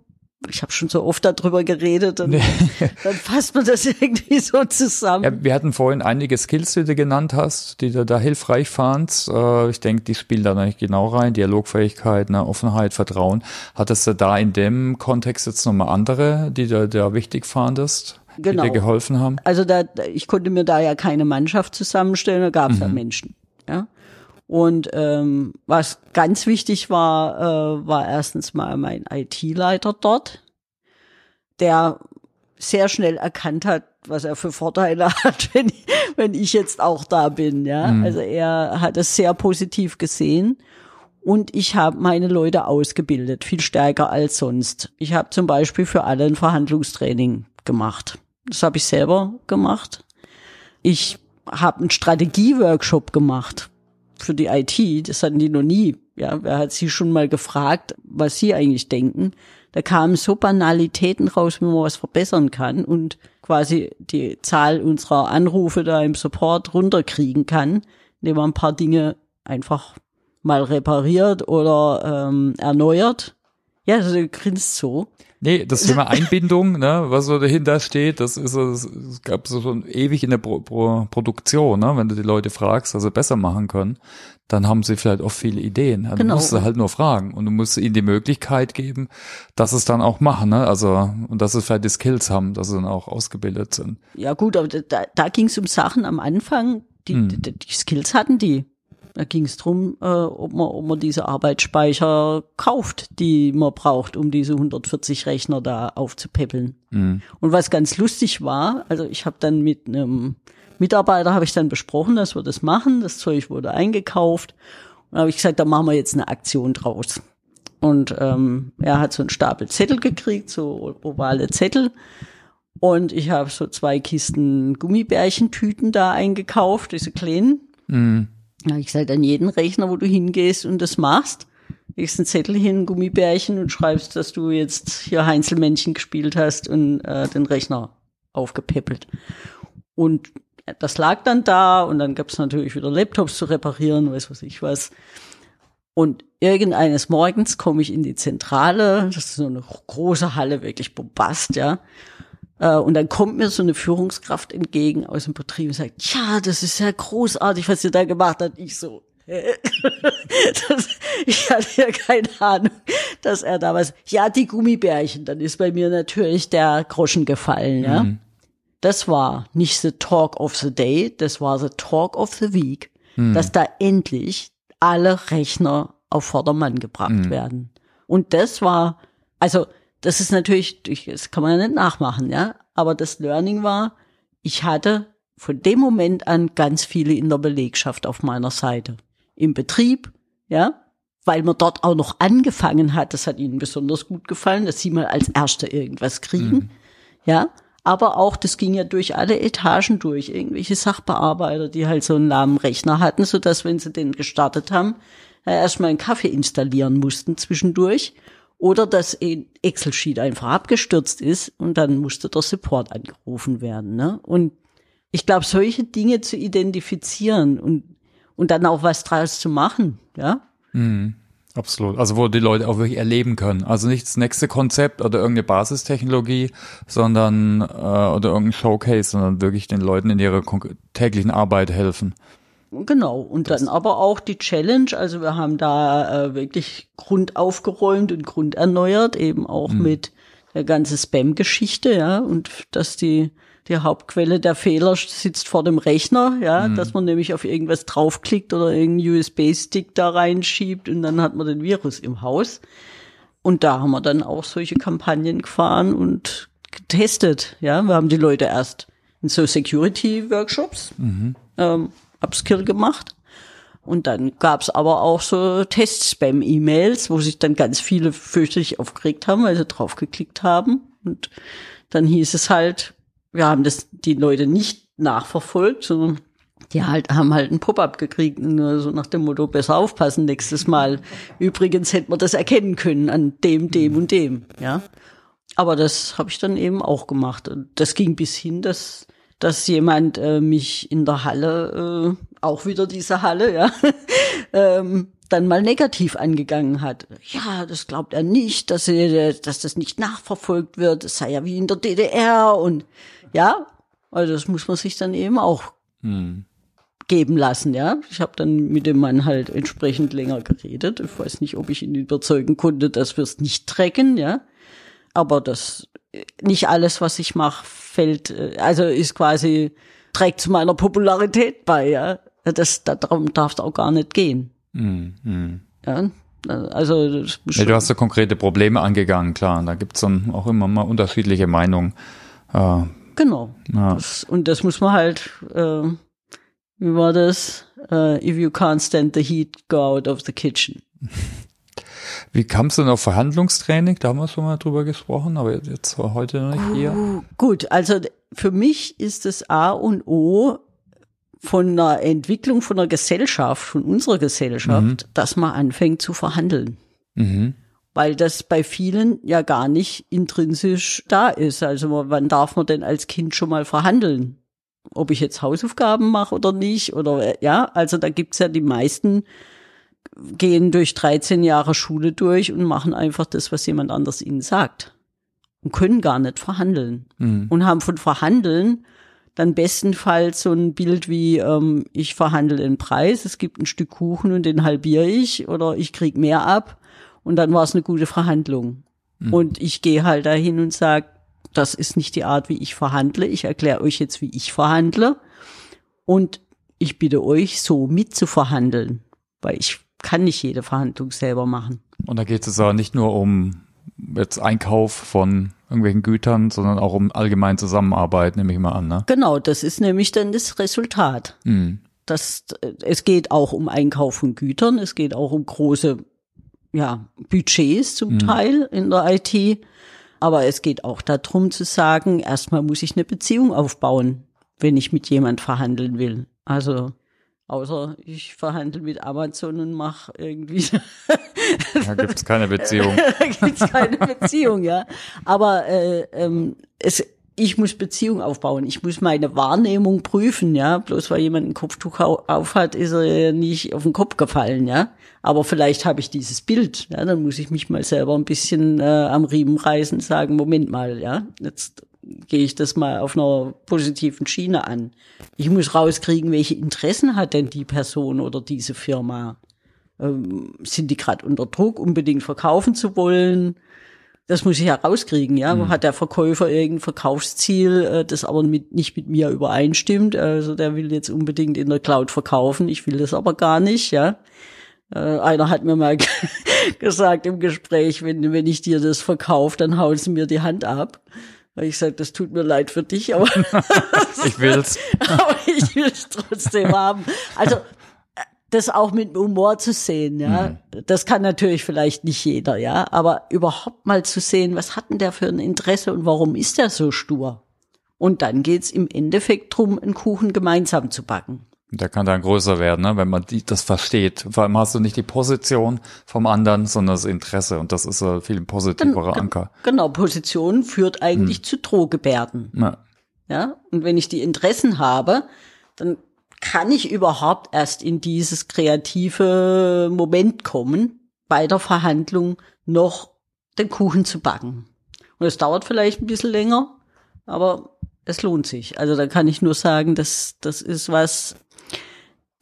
Ich habe schon so oft darüber geredet und nee. dann fasst man das irgendwie so zusammen. Ja, wir hatten vorhin einige Skills, die du genannt hast, die du da hilfreich fandst. Äh, ich denke, die spielen da nicht genau rein. Dialogfähigkeit, ne, Offenheit, Vertrauen. Hattest du da in dem Kontext jetzt nochmal andere, die du da wichtig fandest? Genau. Die dir geholfen haben? Also da, ich konnte mir da ja keine Mannschaft zusammenstellen, da gab es mhm. ja Menschen. Ja? Und ähm, was ganz wichtig war, äh, war erstens mal mein IT-Leiter dort, der sehr schnell erkannt hat, was er für Vorteile hat, wenn ich, wenn ich jetzt auch da bin. Ja, mhm. also er hat es sehr positiv gesehen. Und ich habe meine Leute ausgebildet, viel stärker als sonst. Ich habe zum Beispiel für alle ein Verhandlungstraining gemacht. Das habe ich selber gemacht. Ich habe einen Strategieworkshop gemacht für die IT, das hatten die noch nie. Ja, wer hat sie schon mal gefragt, was sie eigentlich denken? Da kamen so Banalitäten raus, wie man was verbessern kann und quasi die Zahl unserer Anrufe da im Support runterkriegen kann, indem man ein paar Dinge einfach mal repariert oder ähm, erneuert. Ja, also du grinst so. Nee, das Thema Einbindung, ne, was so dahinter steht, das ist es gab so schon ewig in der Pro Pro Produktion, ne, wenn du die Leute fragst, was sie besser machen können, dann haben sie vielleicht auch viele Ideen. Also genau. Du musst sie halt nur fragen und du musst ihnen die Möglichkeit geben, dass es dann auch machen, ne, also und dass sie vielleicht die Skills haben, dass sie dann auch ausgebildet sind. Ja gut, aber da, da ging es um Sachen am Anfang, die, hm. die, die Skills hatten die. Da ging es darum, äh, ob, man, ob man diese Arbeitsspeicher kauft, die man braucht, um diese 140 Rechner da aufzupäppeln. Mhm. Und was ganz lustig war, also ich habe dann mit einem Mitarbeiter habe ich dann besprochen, dass wir das machen. Das Zeug wurde eingekauft. Und habe ich gesagt, da machen wir jetzt eine Aktion draus. Und ähm, er hat so einen Stapel Zettel gekriegt, so ovale Zettel. Und ich habe so zwei Kisten Gummibärchentüten da eingekauft, diese kleinen. Mhm. Ja, ich sage an jeden Rechner, wo du hingehst und das machst, legst einen Zettel hin, Gummibärchen und schreibst, dass du jetzt hier Heinzelmännchen gespielt hast und äh, den Rechner aufgepäppelt. Und das lag dann da und dann gab es natürlich wieder Laptops zu reparieren, weiß was ich was. Und irgendeines Morgens komme ich in die Zentrale, das ist so eine große Halle, wirklich bombast, ja. Äh, und dann kommt mir so eine Führungskraft entgegen aus dem Betrieb und sagt, ja, das ist ja großartig, was ihr da gemacht habt. Ich so, das, ich hatte ja keine Ahnung, dass er da was, ja, die Gummibärchen, dann ist bei mir natürlich der Groschen gefallen, ja. Mhm. Das war nicht the talk of the day, das war the talk of the week, mhm. dass da endlich alle Rechner auf Vordermann gebracht mhm. werden. Und das war, also das ist natürlich, das kann man ja nicht nachmachen, ja. Aber das Learning war, ich hatte von dem Moment an ganz viele in der Belegschaft auf meiner Seite. Im Betrieb, ja, weil man dort auch noch angefangen hat, das hat ihnen besonders gut gefallen, dass sie mal als Erste irgendwas kriegen, mhm. ja. Aber auch, das ging ja durch alle Etagen durch, irgendwelche Sachbearbeiter, die halt so einen lahmen Rechner hatten, so dass wenn sie den gestartet haben, erstmal einen Kaffee installieren mussten zwischendurch oder dass ein Excel-Sheet einfach abgestürzt ist und dann musste der Support angerufen werden. Ne? Und ich glaube, solche Dinge zu identifizieren und, und dann auch was draus zu machen, ja. Mhm. Absolut. Also wo die Leute auch wirklich erleben können. Also nicht das nächste Konzept oder irgendeine Basistechnologie, sondern äh, oder irgendein Showcase, sondern wirklich den Leuten in ihrer täglichen Arbeit helfen. Genau, und dann aber auch die Challenge, also wir haben da äh, wirklich Grund aufgeräumt und Grund erneuert, eben auch Mhm. mit der ganzen Spam-Geschichte, ja, und dass die, die Hauptquelle der Fehler sitzt vor dem Rechner, ja, Mhm. dass man nämlich auf irgendwas draufklickt oder irgendeinen USB-Stick da reinschiebt und dann hat man den Virus im Haus. Und da haben wir dann auch solche Kampagnen gefahren und getestet, ja, wir haben die Leute erst in so Security-Workshops ähm, Upskill gemacht. Und dann gab's aber auch so Test-Spam-E-Mails, wo sich dann ganz viele fürchterlich aufgeregt haben, weil sie draufgeklickt haben. Und dann hieß es halt, wir haben das die Leute nicht nachverfolgt, sondern die halt, haben halt ein Pop-up gekriegt, nur so nach dem Motto, besser aufpassen nächstes Mal. Übrigens hätte man das erkennen können an dem, dem und dem, ja. Aber das habe ich dann eben auch gemacht. Und das ging bis hin, dass, dass jemand äh, mich in der Halle, äh, auch wieder diese Halle, ja, ähm, dann mal negativ angegangen hat. Ja, das glaubt er nicht, dass, er, dass das nicht nachverfolgt wird. Das sei ja wie in der DDR und ja, also das muss man sich dann eben auch Hm. geben lassen, ja. Ich habe dann mit dem Mann halt entsprechend länger geredet. Ich weiß nicht, ob ich ihn überzeugen konnte, dass wir es nicht tracken, ja. Aber das nicht alles, was ich mache, fällt, äh, also ist quasi trägt zu meiner Popularität bei, ja. Das darum darf es auch gar nicht gehen, Hm. Hm. ja. Also Ja, du hast ja konkrete Probleme angegangen, klar. Da gibt's dann auch immer mal unterschiedliche Meinungen. Äh, genau. ja. Das, und das muss man halt, äh, wie war das? Äh, if you can't stand the heat, go out of the kitchen. Wie kamst du denn auf Verhandlungstraining? Da haben wir schon mal drüber gesprochen, aber jetzt war heute noch nicht hier. Uh, Gut, also für mich ist das A und O von einer Entwicklung von einer Gesellschaft, von unserer Gesellschaft, dass man anfängt zu verhandeln. Mhm. Weil das bei vielen ja gar nicht intrinsisch da ist. Also wann darf man denn als Kind schon mal verhandeln? Ob ich jetzt Hausaufgaben mache oder nicht? Oder ja, also da gibt's ja die meisten gehen durch 13 Jahre Schule durch und machen einfach das, was jemand anders ihnen sagt. Und können gar nicht verhandeln Mhm. und haben von Verhandeln dann bestenfalls so ein Bild wie, ähm, ich verhandle den Preis, es gibt ein Stück Kuchen und den halbiere ich oder ich krieg mehr ab und dann war es eine gute Verhandlung. Und ich gehe halt dahin und sage, das ist nicht die Art, wie ich verhandle. Ich erkläre euch jetzt, wie ich verhandle. Und ich bitte euch, so mitzuverhandeln, weil ich kann nicht jede Verhandlung selber machen. Und da geht es aber nicht nur um jetzt Einkauf von irgendwelchen Gütern, sondern auch um allgemein Zusammenarbeit, nehme ich mal an, ne? Genau, das ist nämlich dann das Resultat. Mhm. Das, es geht auch um Einkauf von Gütern, es geht auch um große ja, Budgets zum Teil in der IT. Aber es geht auch darum zu sagen, erstmal muss ich eine Beziehung aufbauen, wenn ich mit jemand verhandeln will. Also außer ich verhandle mit Amazon und mache irgendwie Da gibt's keine Beziehung. da gibt's keine Beziehung, ja. Aber äh, ähm, es, ich muss Beziehung aufbauen. Ich muss meine Wahrnehmung prüfen, ja. Bloß weil jemand ein Kopftuch au- auf hat, ist er ja nicht auf den Kopf gefallen, ja. Aber vielleicht habe ich dieses Bild, ja. Dann muss ich mich mal selber ein bisschen äh, am Riemen reißen und sagen, Moment mal, ja. Jetzt gehe ich das mal auf einer positiven Schiene an. Ich muss rauskriegen, welche Interessen hat denn die Person oder diese Firma ähm, sind die gerade unter Druck, unbedingt verkaufen zu wollen. Das muss ich herauskriegen, ja. Hat der Verkäufer irgendein Verkaufsziel, äh, das aber mit, nicht mit mir übereinstimmt? Also der will jetzt unbedingt in der Cloud verkaufen, ich will das aber gar nicht, ja. Äh, einer hat mir mal gesagt im Gespräch, wenn, wenn ich dir das verkaufe, dann hauen sie mir die Hand ab. Weil ich sage, das tut mir leid für dich, aber Ich will's. aber ich will es trotzdem haben. Also das auch mit Humor zu sehen, ja, das kann natürlich vielleicht nicht jeder, ja, aber überhaupt mal zu sehen, was hat denn der für ein Interesse und warum ist der so stur? Und dann geht's im Endeffekt drum, einen Kuchen gemeinsam zu backen. Der kann dann größer werden, ne? wenn man die, das versteht. Vor allem hast du nicht die Position vom anderen, sondern das Interesse. Und das ist ein viel positiverer Anker. Genau, Position führt eigentlich zu Drohgebärden. Ja. Ja, und wenn ich die Interessen habe, dann kann ich überhaupt erst in dieses kreative Moment kommen, bei der Verhandlung noch den Kuchen zu backen. Und es dauert vielleicht ein bisschen länger, aber es lohnt sich. Also da kann ich nur sagen, das, das ist was,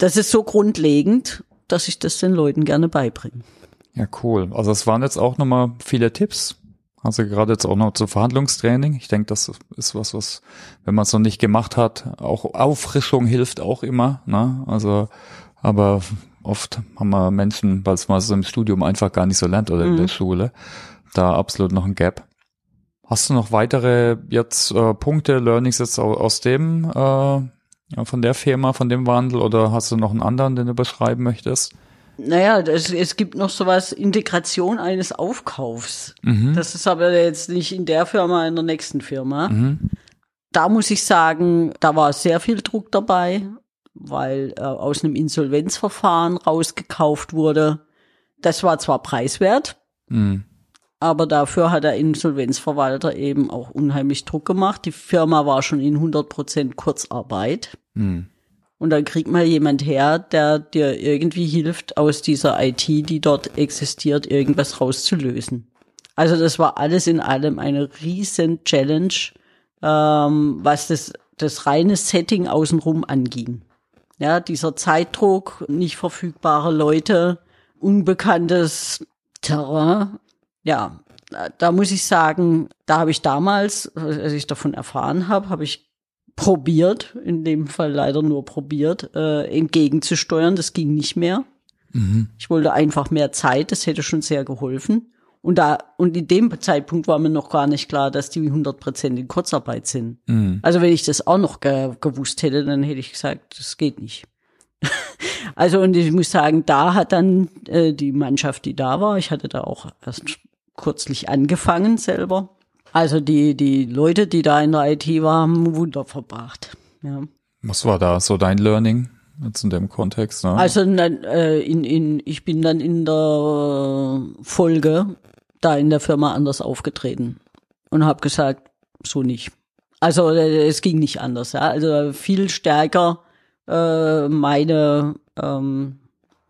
das ist so grundlegend, dass ich das den Leuten gerne beibringe. Ja, cool. Also es waren jetzt auch nochmal viele Tipps. Also gerade jetzt auch noch zu Verhandlungstraining. Ich denke, das ist was, was, wenn man es noch nicht gemacht hat, auch Auffrischung hilft auch immer. Ne? Also, aber oft haben wir Menschen, weil es mal so im Studium einfach gar nicht so lernt oder in der mhm. Schule, da absolut noch ein Gap. Hast du noch weitere jetzt äh, Punkte, Learnings jetzt aus dem, äh, ja, von der Firma, von dem Wandel oder hast du noch einen anderen, den du beschreiben möchtest? Naja, das, es gibt noch sowas Integration eines Aufkaufs. Mhm. Das ist aber jetzt nicht in der Firma, in der nächsten Firma. Mhm. Da muss ich sagen, da war sehr viel Druck dabei, weil äh, aus einem Insolvenzverfahren rausgekauft wurde. Das war zwar preiswert, mhm. aber dafür hat der Insolvenzverwalter eben auch unheimlich Druck gemacht. Die Firma war schon in 100 Prozent Kurzarbeit. Mhm. Und dann kriegt man jemand her, der dir irgendwie hilft, aus dieser IT, die dort existiert, irgendwas rauszulösen. Also das war alles in allem eine riesen Challenge, ähm, was das, das reine Setting außenrum anging. Ja, dieser Zeitdruck, nicht verfügbare Leute, unbekanntes Terrain. Ja, da muss ich sagen, da habe ich damals, als ich davon erfahren habe, habe ich probiert, in dem Fall leider nur probiert, äh, entgegenzusteuern. Das ging nicht mehr. Mhm. Ich wollte einfach mehr Zeit, das hätte schon sehr geholfen. Und da, und in dem Zeitpunkt war mir noch gar nicht klar, dass die 100 Prozent in Kurzarbeit sind. Mhm. Also wenn ich das auch noch ge gewusst hätte, dann hätte ich gesagt, das geht nicht. also und ich muss sagen, da hat dann äh, die Mannschaft, die da war, ich hatte da auch erst kürzlich angefangen selber, also die, die Leute, die da in der IT waren, haben Wunder verbracht. Ja. Was war da so dein Learning jetzt in dem Kontext? Ne? Also äh, in, in, ich bin dann in der Folge da in der Firma anders aufgetreten und habe gesagt, so nicht. Also äh, es ging nicht anders. Ja. Also viel stärker äh, meine, ähm,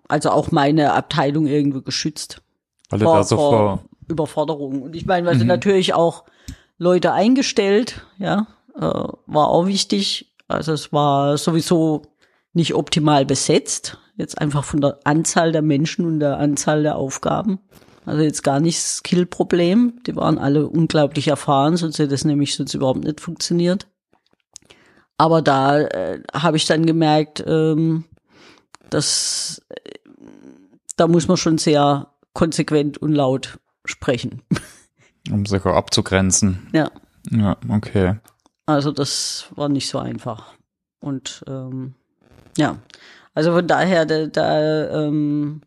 also auch meine Abteilung irgendwie geschützt. Weil vor, da so vor, Überforderung. Und ich meine, wir sind mhm. natürlich auch Leute eingestellt, ja, äh, war auch wichtig. Also es war sowieso nicht optimal besetzt, jetzt einfach von der Anzahl der Menschen und der Anzahl der Aufgaben. Also jetzt gar nicht Skill-Problem. Die waren alle unglaublich erfahren, sonst hätte das nämlich sonst überhaupt nicht funktioniert. Aber da äh, habe ich dann gemerkt, ähm, dass äh, da muss man schon sehr konsequent und laut sprechen. Um sich auch abzugrenzen. Ja. Ja, okay. Also das war nicht so einfach. Und ähm, ja, also von daher, da, da ähm,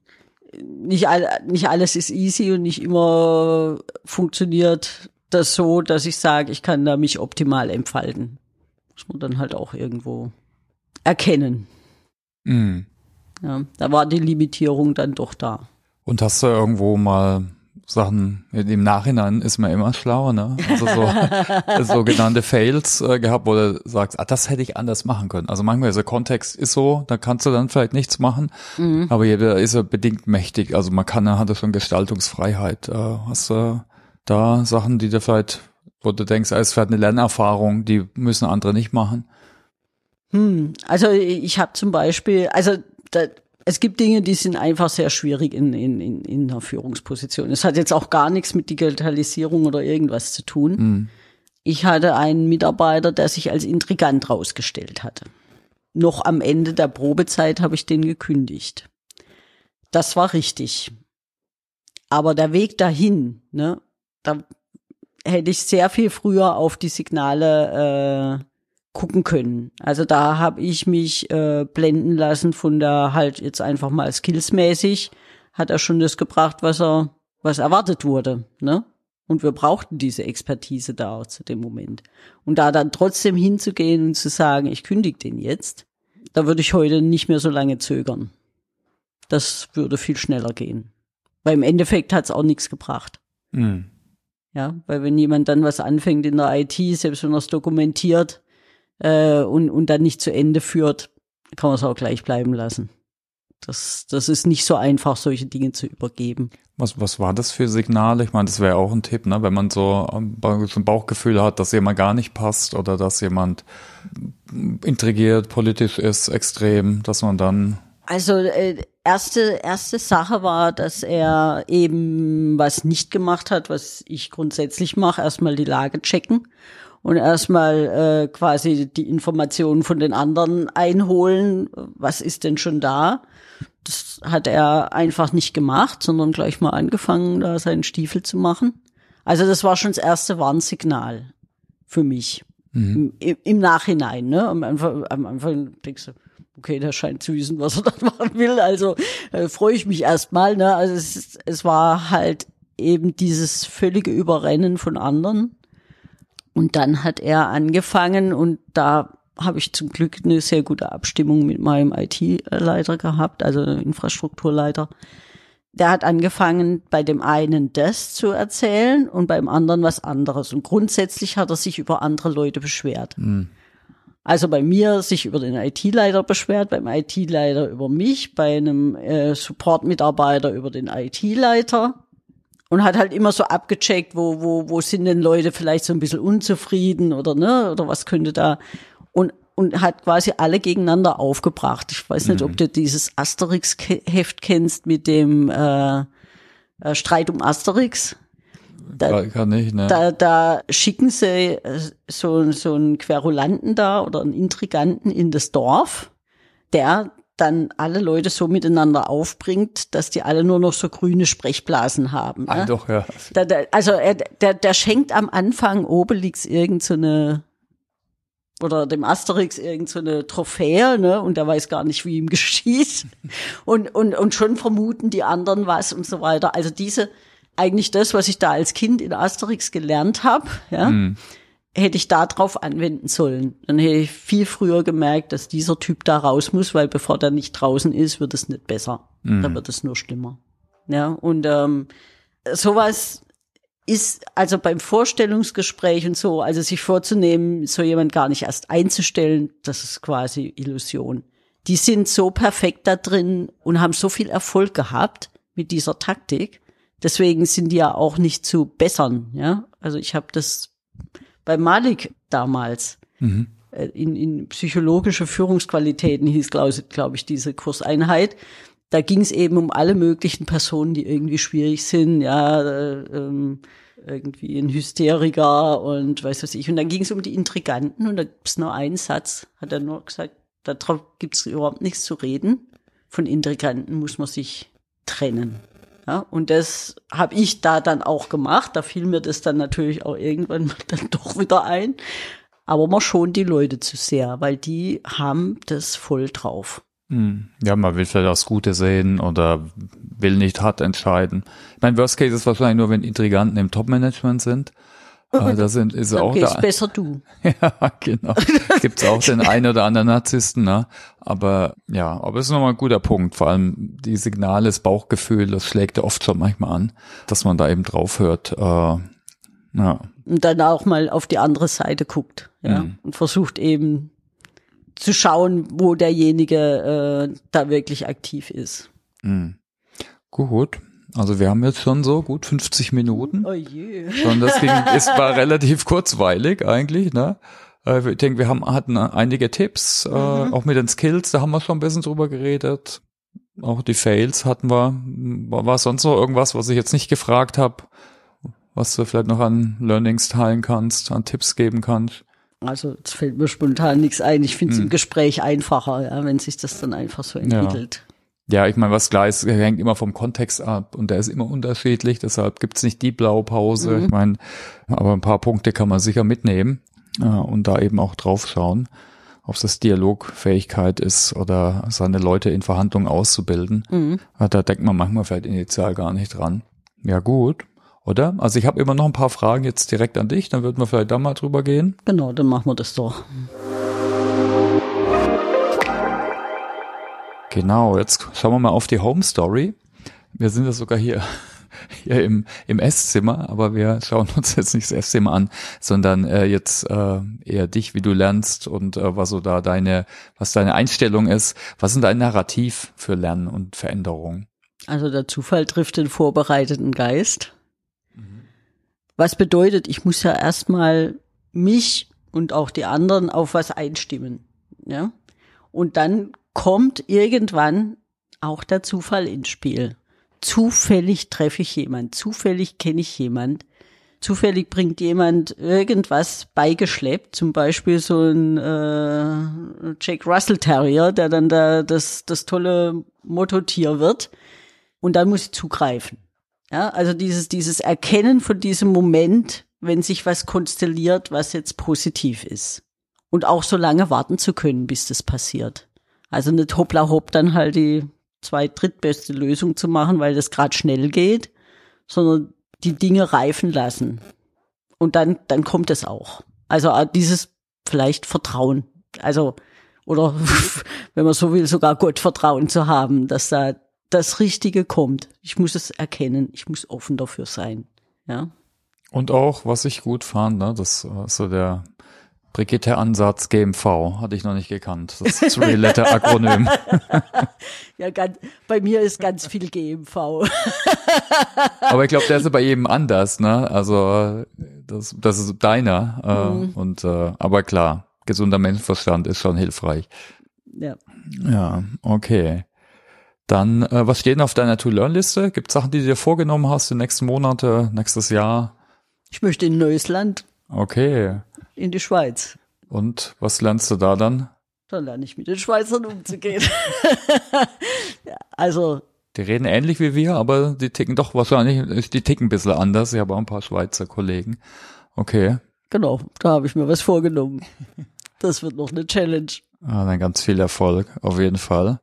nicht, all, nicht alles ist easy und nicht immer funktioniert das so, dass ich sage, ich kann da mich optimal entfalten. Muss man dann halt auch irgendwo erkennen. Mhm. Ja, da war die Limitierung dann doch da. Und hast du irgendwo mal Sachen, im Nachhinein ist man immer schlauer, ne? Also so sogenannte Fails äh, gehabt, wo du sagst, ah, das hätte ich anders machen können. Also manchmal ist der Kontext ist so, da kannst du dann vielleicht nichts machen, mhm. aber jeder ist ja bedingt mächtig. Also man kann, hat schon Gestaltungsfreiheit. Äh, hast du da Sachen, die du vielleicht, wo du denkst, ah, es vielleicht eine Lernerfahrung, die müssen andere nicht machen? Hm, also ich habe zum Beispiel, also da, es gibt Dinge, die sind einfach sehr schwierig in, in, in, in einer Führungsposition. Es hat jetzt auch gar nichts mit Digitalisierung oder irgendwas zu tun. Mhm. Ich hatte einen Mitarbeiter, der sich als intrigant rausgestellt hatte. Noch am Ende der Probezeit habe ich den gekündigt. Das war richtig. Aber der Weg dahin, ne, da hätte ich sehr viel früher auf die Signale äh, gucken können. Also da habe ich mich äh, blenden lassen von der halt jetzt einfach mal skillsmäßig hat er schon das gebracht, was er was erwartet wurde, ne? Und wir brauchten diese Expertise da auch zu dem Moment. Und da dann trotzdem hinzugehen und zu sagen, ich kündige den jetzt, da würde ich heute nicht mehr so lange zögern. Das würde viel schneller gehen. Weil im Endeffekt hat es auch nichts gebracht. Mhm. Ja, weil wenn jemand dann was anfängt in der IT, selbst wenn er es dokumentiert, äh, und, und dann nicht zu Ende führt, kann man es auch gleich bleiben lassen. Das, das ist nicht so einfach, solche Dinge zu übergeben. Was, was war das für Signale? Ich meine, das wäre auch ein Tipp, ne? wenn man so ein Bauchgefühl hat, dass jemand gar nicht passt oder dass jemand intrigiert, politisch ist, extrem, dass man dann. Also äh, erste erste Sache war, dass er eben was nicht gemacht hat, was ich grundsätzlich mache, erstmal die Lage checken und erstmal äh, quasi die Informationen von den anderen einholen. Was ist denn schon da? Das hat er einfach nicht gemacht, sondern gleich mal angefangen, da seinen Stiefel zu machen. Also das war schon das erste Warnsignal für mich. Mhm. Im, Im, Nachhinein, ne? Am Anfang, am Anfang denkst du, okay, der scheint zu wissen, was er da machen will. Also äh, freue ich mich erstmal. Ne? Also es, es war halt eben dieses völlige Überrennen von anderen. Und dann hat er angefangen und da habe ich zum Glück eine sehr gute Abstimmung mit meinem IT-Leiter gehabt, also Infrastrukturleiter. Der hat angefangen, bei dem einen das zu erzählen und beim anderen was anderes. Und grundsätzlich hat er sich über andere Leute beschwert. Mhm. Also bei mir sich über den IT-Leiter beschwert, beim IT-Leiter über mich, bei einem äh, Support-Mitarbeiter über den IT-Leiter und hat halt immer so abgecheckt, wo, wo, wo sind denn Leute vielleicht so ein bisschen unzufrieden oder ne, oder was könnte da und, und hat quasi alle gegeneinander aufgebracht. Ich weiß nicht, mhm. ob du dieses Asterix-Heft kennst mit dem äh, äh, Streit um Asterix. Da, kann ich, ne? Da, da schicken sie äh, so, so einen Querulanten da oder einen Intriganten in das Dorf, der dann alle Leute so miteinander aufbringt, dass die alle nur noch so grüne Sprechblasen haben. Ah, ne? doch, ja. Da, da, also er, der, der schenkt am Anfang Obelix irgend so eine oder dem Asterix irgend so eine Trophäe, ne, und der weiß gar nicht, wie ihm geschieht. Und, und, und schon vermuten die anderen was und so weiter. Also diese, eigentlich das, was ich da als Kind in Asterix gelernt habe, ja, mhm. Hätte ich da drauf anwenden sollen. Dann hätte ich viel früher gemerkt, dass dieser Typ da raus muss, weil bevor der nicht draußen ist, wird es nicht besser. Mhm. Dann wird es nur schlimmer. Ja, und ähm, sowas ist also beim Vorstellungsgespräch und so, also sich vorzunehmen, so jemand gar nicht erst einzustellen, das ist quasi Illusion. Die sind so perfekt da drin und haben so viel Erfolg gehabt mit dieser Taktik. Deswegen sind die ja auch nicht zu bessern, ja. Also ich habe das bei Malik damals mhm. Äh, in, in psychologische Führungsqualitäten hieß, glaube glaub ich, diese Kurseinheit da ging es eben um alle möglichen Personen, die irgendwie schwierig sind, ja, äh, ähm, irgendwie ein Hysteriker und weiß was ich. Und dann ging es um die Intriganten und da gibt's nur einen Satz, hat er nur gesagt, darauf gibt's überhaupt nichts zu reden. Von Intriganten muss man sich trennen. Ja, und das habe ich da dann auch gemacht. Da fiel mir das dann natürlich auch irgendwann dann doch wieder ein. Aber man schont die Leute zu sehr, weil die haben das voll drauf. Hm. Ja, man will vielleicht das Gute sehen oder will nicht hart entscheiden. Mein Worst Case ist wahrscheinlich nur, wenn Intriganten im Top-Management sind. Äh, da sind, ist auch da. besser du. ja, genau. Gibt's auch den einen oder anderen Narzissten, ne? Aber ja, aber es ist nochmal ein guter Punkt. Vor allem die Signale, das Bauchgefühl, das schlägt ja oft schon manchmal an, dass man da eben drauf hört. Äh, ja. Und dann auch mal auf die andere Seite guckt, ja, mhm. und versucht eben zu schauen, wo derjenige äh, da wirklich aktiv ist. Mhm. Gut. Also wir haben jetzt schon so gut 50 Minuten. Oh je. Schon das ging, es war relativ kurzweilig eigentlich, ne? Äh, ich denke, wir haben, hatten einige Tipps, äh, mhm. äh, auch mit den Skills, da haben wir schon ein bisschen drüber geredet. Auch die Fails hatten wir. War, war sonst noch irgendwas, was ich jetzt nicht gefragt habe, was du vielleicht noch an Learnings teilen kannst, an Tipps geben kannst? Also es fällt mir spontan nichts ein. Ich finde es hm. im Gespräch einfacher, ja, wenn sich das dann einfach so entwickelt. Ja, ja ich meine, was klar ist, hängt immer vom Kontext ab und der ist immer unterschiedlich, deshalb gibt's nicht die Blaupause. Mhm. Ich meine, aber ein paar Punkte kann man sicher mitnehmen äh, und da eben auch drauf schauen, ob es das Dialogfähigkeit ist oder seine Leute in Verhandlungen auszubilden. Mhm. Da denkt man manchmal vielleicht initial gar nicht dran. Ja, gut oder? Also ich habe immer noch ein paar Fragen jetzt direkt an dich, dann würden wir vielleicht da mal drüber gehen. Genau, dann machen wir das doch. Genau, jetzt schauen wir mal auf die Home Story. Wir sind ja sogar hier hier im, im Esszimmer, aber wir schauen uns jetzt nicht das Esszimmer an, sondern äh, jetzt äh, eher dich, wie du lernst und äh, was so da deine, was deine Einstellung ist. Was sind dein Narrativ für Lernen und Veränderung? Also der Zufall trifft den vorbereiteten Geist. Was bedeutet, ich muss ja erstmal mich und auch die anderen auf was einstimmen. Ja? Und dann kommt irgendwann auch der Zufall ins Spiel. Zufällig treffe ich jemand, zufällig kenne ich jemand, zufällig bringt jemand irgendwas beigeschleppt, zum Beispiel so ein äh, Jack Russell Terrier, der dann da das, das tolle Mottotier wird. Und dann muss ich zugreifen. Ja, also dieses, dieses Erkennen von diesem Moment, wenn sich was konstelliert, was jetzt positiv ist. Und auch so lange warten zu können, bis das passiert. Also nicht hoppla hopp dann halt die zwei drittbeste Lösung zu machen, weil das gerade schnell geht, sondern die Dinge reifen lassen. Und dann, dann kommt es auch. Also äh, dieses vielleicht Vertrauen. Also, oder wenn man so will, sogar Gottvertrauen zu haben, dass da das Richtige kommt. Ich muss es erkennen, ich muss offen dafür sein. Ja. Und auch, was ich gut fand, ne, das war so der Brigitte-Ansatz GMV, hatte ich noch nicht gekannt. Das Three-Letter-Akronym. ja, ganz, bei mir ist ganz viel GMV. Aber ich glaube, der ist bei jedem anders, ne? Also das, das ist deiner. Äh, mhm. Und äh, aber klar, gesunder Menschenverstand ist schon hilfreich. Ja. Ja, okay. Dann, äh, was steht denn auf deiner To-Learn-Liste? Gibt es Sachen, die du dir vorgenommen hast, die nächsten Monate, nächstes Jahr? Ich möchte in ein neues Land. Okay. In die Schweiz. Und was lernst du da dann? Dann lerne ich mit den Schweizern umzugehen. ja, also. Die reden ähnlich wie wir, aber die ticken doch wahrscheinlich, die ticken ein bisschen anders. Ich habe auch ein paar Schweizer Kollegen. Okay. Genau, da habe ich mir was vorgenommen. Das wird noch eine Challenge. Ah, dann ganz viel Erfolg, auf jeden Fall.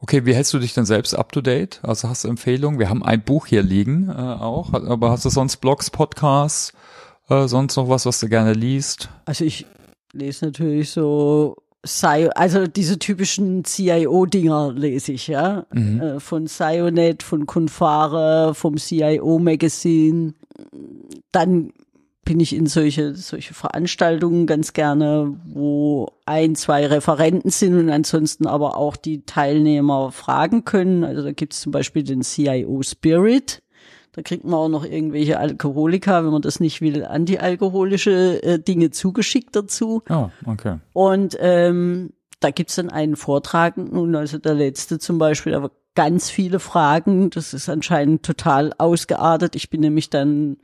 Okay, wie hältst du dich denn selbst up to date? Also hast du Empfehlungen? Wir haben ein Buch hier liegen äh, auch, aber hast du sonst Blogs, Podcasts, äh, sonst noch was, was du gerne liest? Also ich lese natürlich so also diese typischen CIO-Dinger lese ich, ja. Mhm. Äh, von Sionet, von Confare, vom CIO Magazine. Dann bin ich in solche, solche Veranstaltungen ganz gerne, wo ein, zwei Referenten sind und ansonsten aber auch die Teilnehmer fragen können. Also da gibt es zum Beispiel den CIO Spirit. Da kriegt man auch noch irgendwelche Alkoholiker, wenn man das nicht will, antialkoholische äh, Dinge zugeschickt dazu. Oh, okay. Und ähm, da gibt's dann einen Vortragenden und also der letzte zum Beispiel, aber ganz viele Fragen. Das ist anscheinend total ausgeartet. Ich bin nämlich dann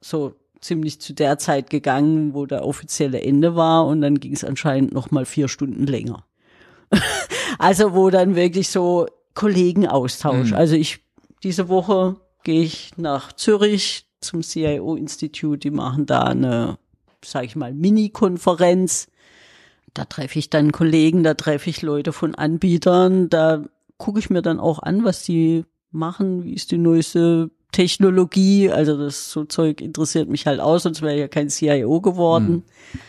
so ziemlich zu der Zeit gegangen, wo der offizielle Ende war und dann ging es anscheinend noch mal vier Stunden länger. also wo dann wirklich so Kollegenaustausch. Mhm. Also ich diese Woche gehe ich nach Zürich zum CIO-Institut. Die machen da eine, sage ich mal, Mini-Konferenz. Da treffe ich dann Kollegen, da treffe ich Leute von Anbietern. Da gucke ich mir dann auch an, was die machen, wie ist die neueste Technologie, also das so Zeug interessiert mich halt aus, sonst wäre ja kein CIO geworden. Mhm.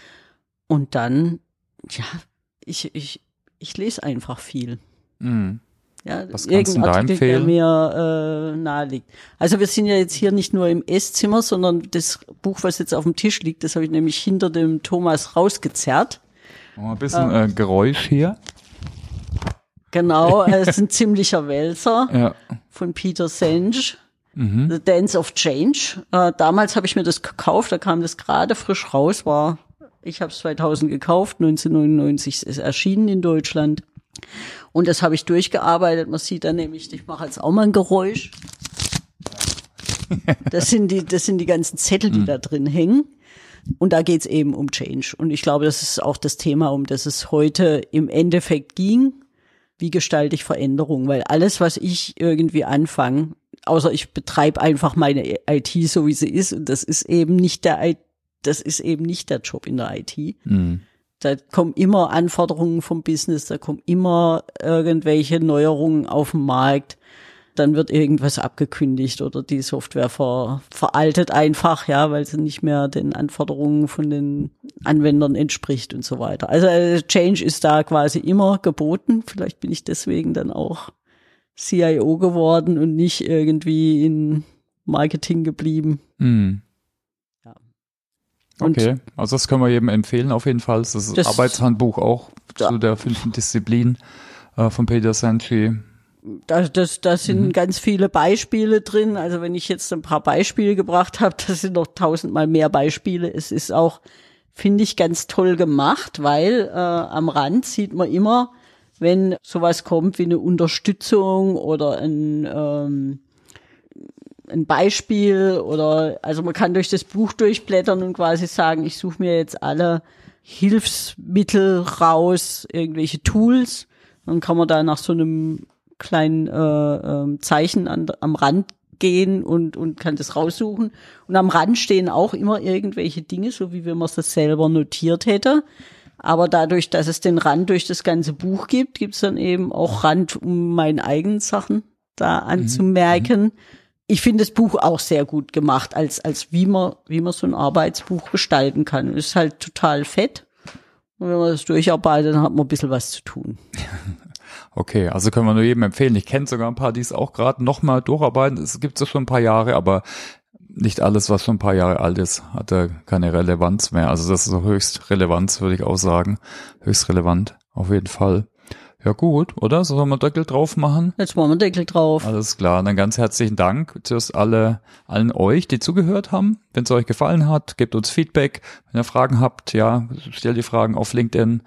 Und dann, ja, ich, ich, ich lese einfach viel. Mhm. Ja, Was kannst du da Artikel, empfehlen? der mir äh, nahe liegt. Also wir sind ja jetzt hier nicht nur im Esszimmer, sondern das Buch, was jetzt auf dem Tisch liegt, das habe ich nämlich hinter dem Thomas rausgezerrt. Oh, ein bisschen ähm, äh, Geräusch hier. Genau, es ist ein ziemlicher Wälzer ja. von Peter Senge. Mhm. The Dance of Change. Äh, damals habe ich mir das gekauft, da kam das gerade frisch raus, war, ich habe es 2000 gekauft, 1999 ist es erschienen in Deutschland. Und das habe ich durchgearbeitet. Man sieht da nämlich, ich mache jetzt auch mal ein Geräusch. Das sind die, das sind die ganzen Zettel, die mhm. da drin hängen. Und da geht's eben um Change. Und ich glaube, das ist auch das Thema, um das es heute im Endeffekt ging. Wie gestalte ich Veränderungen? Weil alles, was ich irgendwie anfange, außer ich betreibe einfach meine IT so wie sie ist und das ist eben nicht der das ist eben nicht der Job in der IT. Mhm. Da kommen immer Anforderungen vom Business, da kommen immer irgendwelche Neuerungen auf den Markt. Dann wird irgendwas abgekündigt oder die Software ver, veraltet einfach, ja, weil sie nicht mehr den Anforderungen von den Anwendern entspricht und so weiter. Also äh, Change ist da quasi immer geboten. Vielleicht bin ich deswegen dann auch CIO geworden und nicht irgendwie in Marketing geblieben. Mhm. Und okay, also das können wir jedem empfehlen auf jeden Fall. Das, ist das Arbeitshandbuch auch ja. zu der fünften Disziplin äh, von Peter Sanchi. Da, das, da sind mhm. ganz viele Beispiele drin. Also wenn ich jetzt ein paar Beispiele gebracht habe, das sind noch tausendmal mehr Beispiele. Es ist auch, finde ich, ganz toll gemacht, weil äh, am Rand sieht man immer, wenn sowas kommt wie eine Unterstützung oder ein, ähm, ein Beispiel oder also man kann durch das Buch durchblättern und quasi sagen, ich suche mir jetzt alle Hilfsmittel raus, irgendwelche Tools. Dann kann man da nach so einem kleinen äh, äh, Zeichen an, am Rand gehen und, und kann das raussuchen. Und am Rand stehen auch immer irgendwelche Dinge, so wie wenn man es selber notiert hätte. Aber dadurch, dass es den Rand durch das ganze Buch gibt, gibt es dann eben auch Rand, um meine eigenen Sachen da mhm. anzumerken. Mhm. Ich finde das Buch auch sehr gut gemacht, als, als wie man, wie man so ein Arbeitsbuch gestalten kann. Ist halt total fett. Und wenn man das durcharbeitet, dann hat man ein bisschen was zu tun. Okay, also können wir nur jedem empfehlen. Ich kenne sogar ein paar, die es auch gerade nochmal durcharbeiten. Es gibt es schon ein paar Jahre, aber nicht alles, was schon ein paar Jahre alt ist, hat da keine Relevanz mehr. Also das ist so höchst Relevanz, würde ich auch sagen. Höchst relevant, auf jeden Fall. Ja gut, oder? So sollen wir Deckel drauf machen? Jetzt machen wir Deckel drauf. Alles klar. Dann ganz herzlichen Dank zuerst alle, allen euch, die zugehört haben. Wenn es euch gefallen hat, gebt uns Feedback. Wenn ihr Fragen habt, ja, stellt die Fragen auf LinkedIn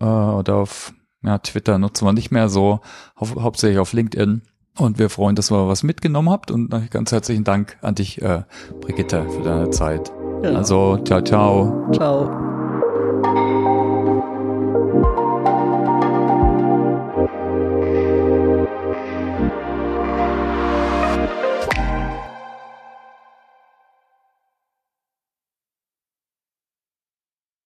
äh, oder auf ja, Twitter nutzen wir nicht mehr so, hau hauptsächlich auf LinkedIn. Und wir freuen, dass ihr was mitgenommen habt. Und ganz herzlichen Dank an dich, äh, Brigitte, für deine Zeit. Ja. Also, ciao, ciao. Ciao.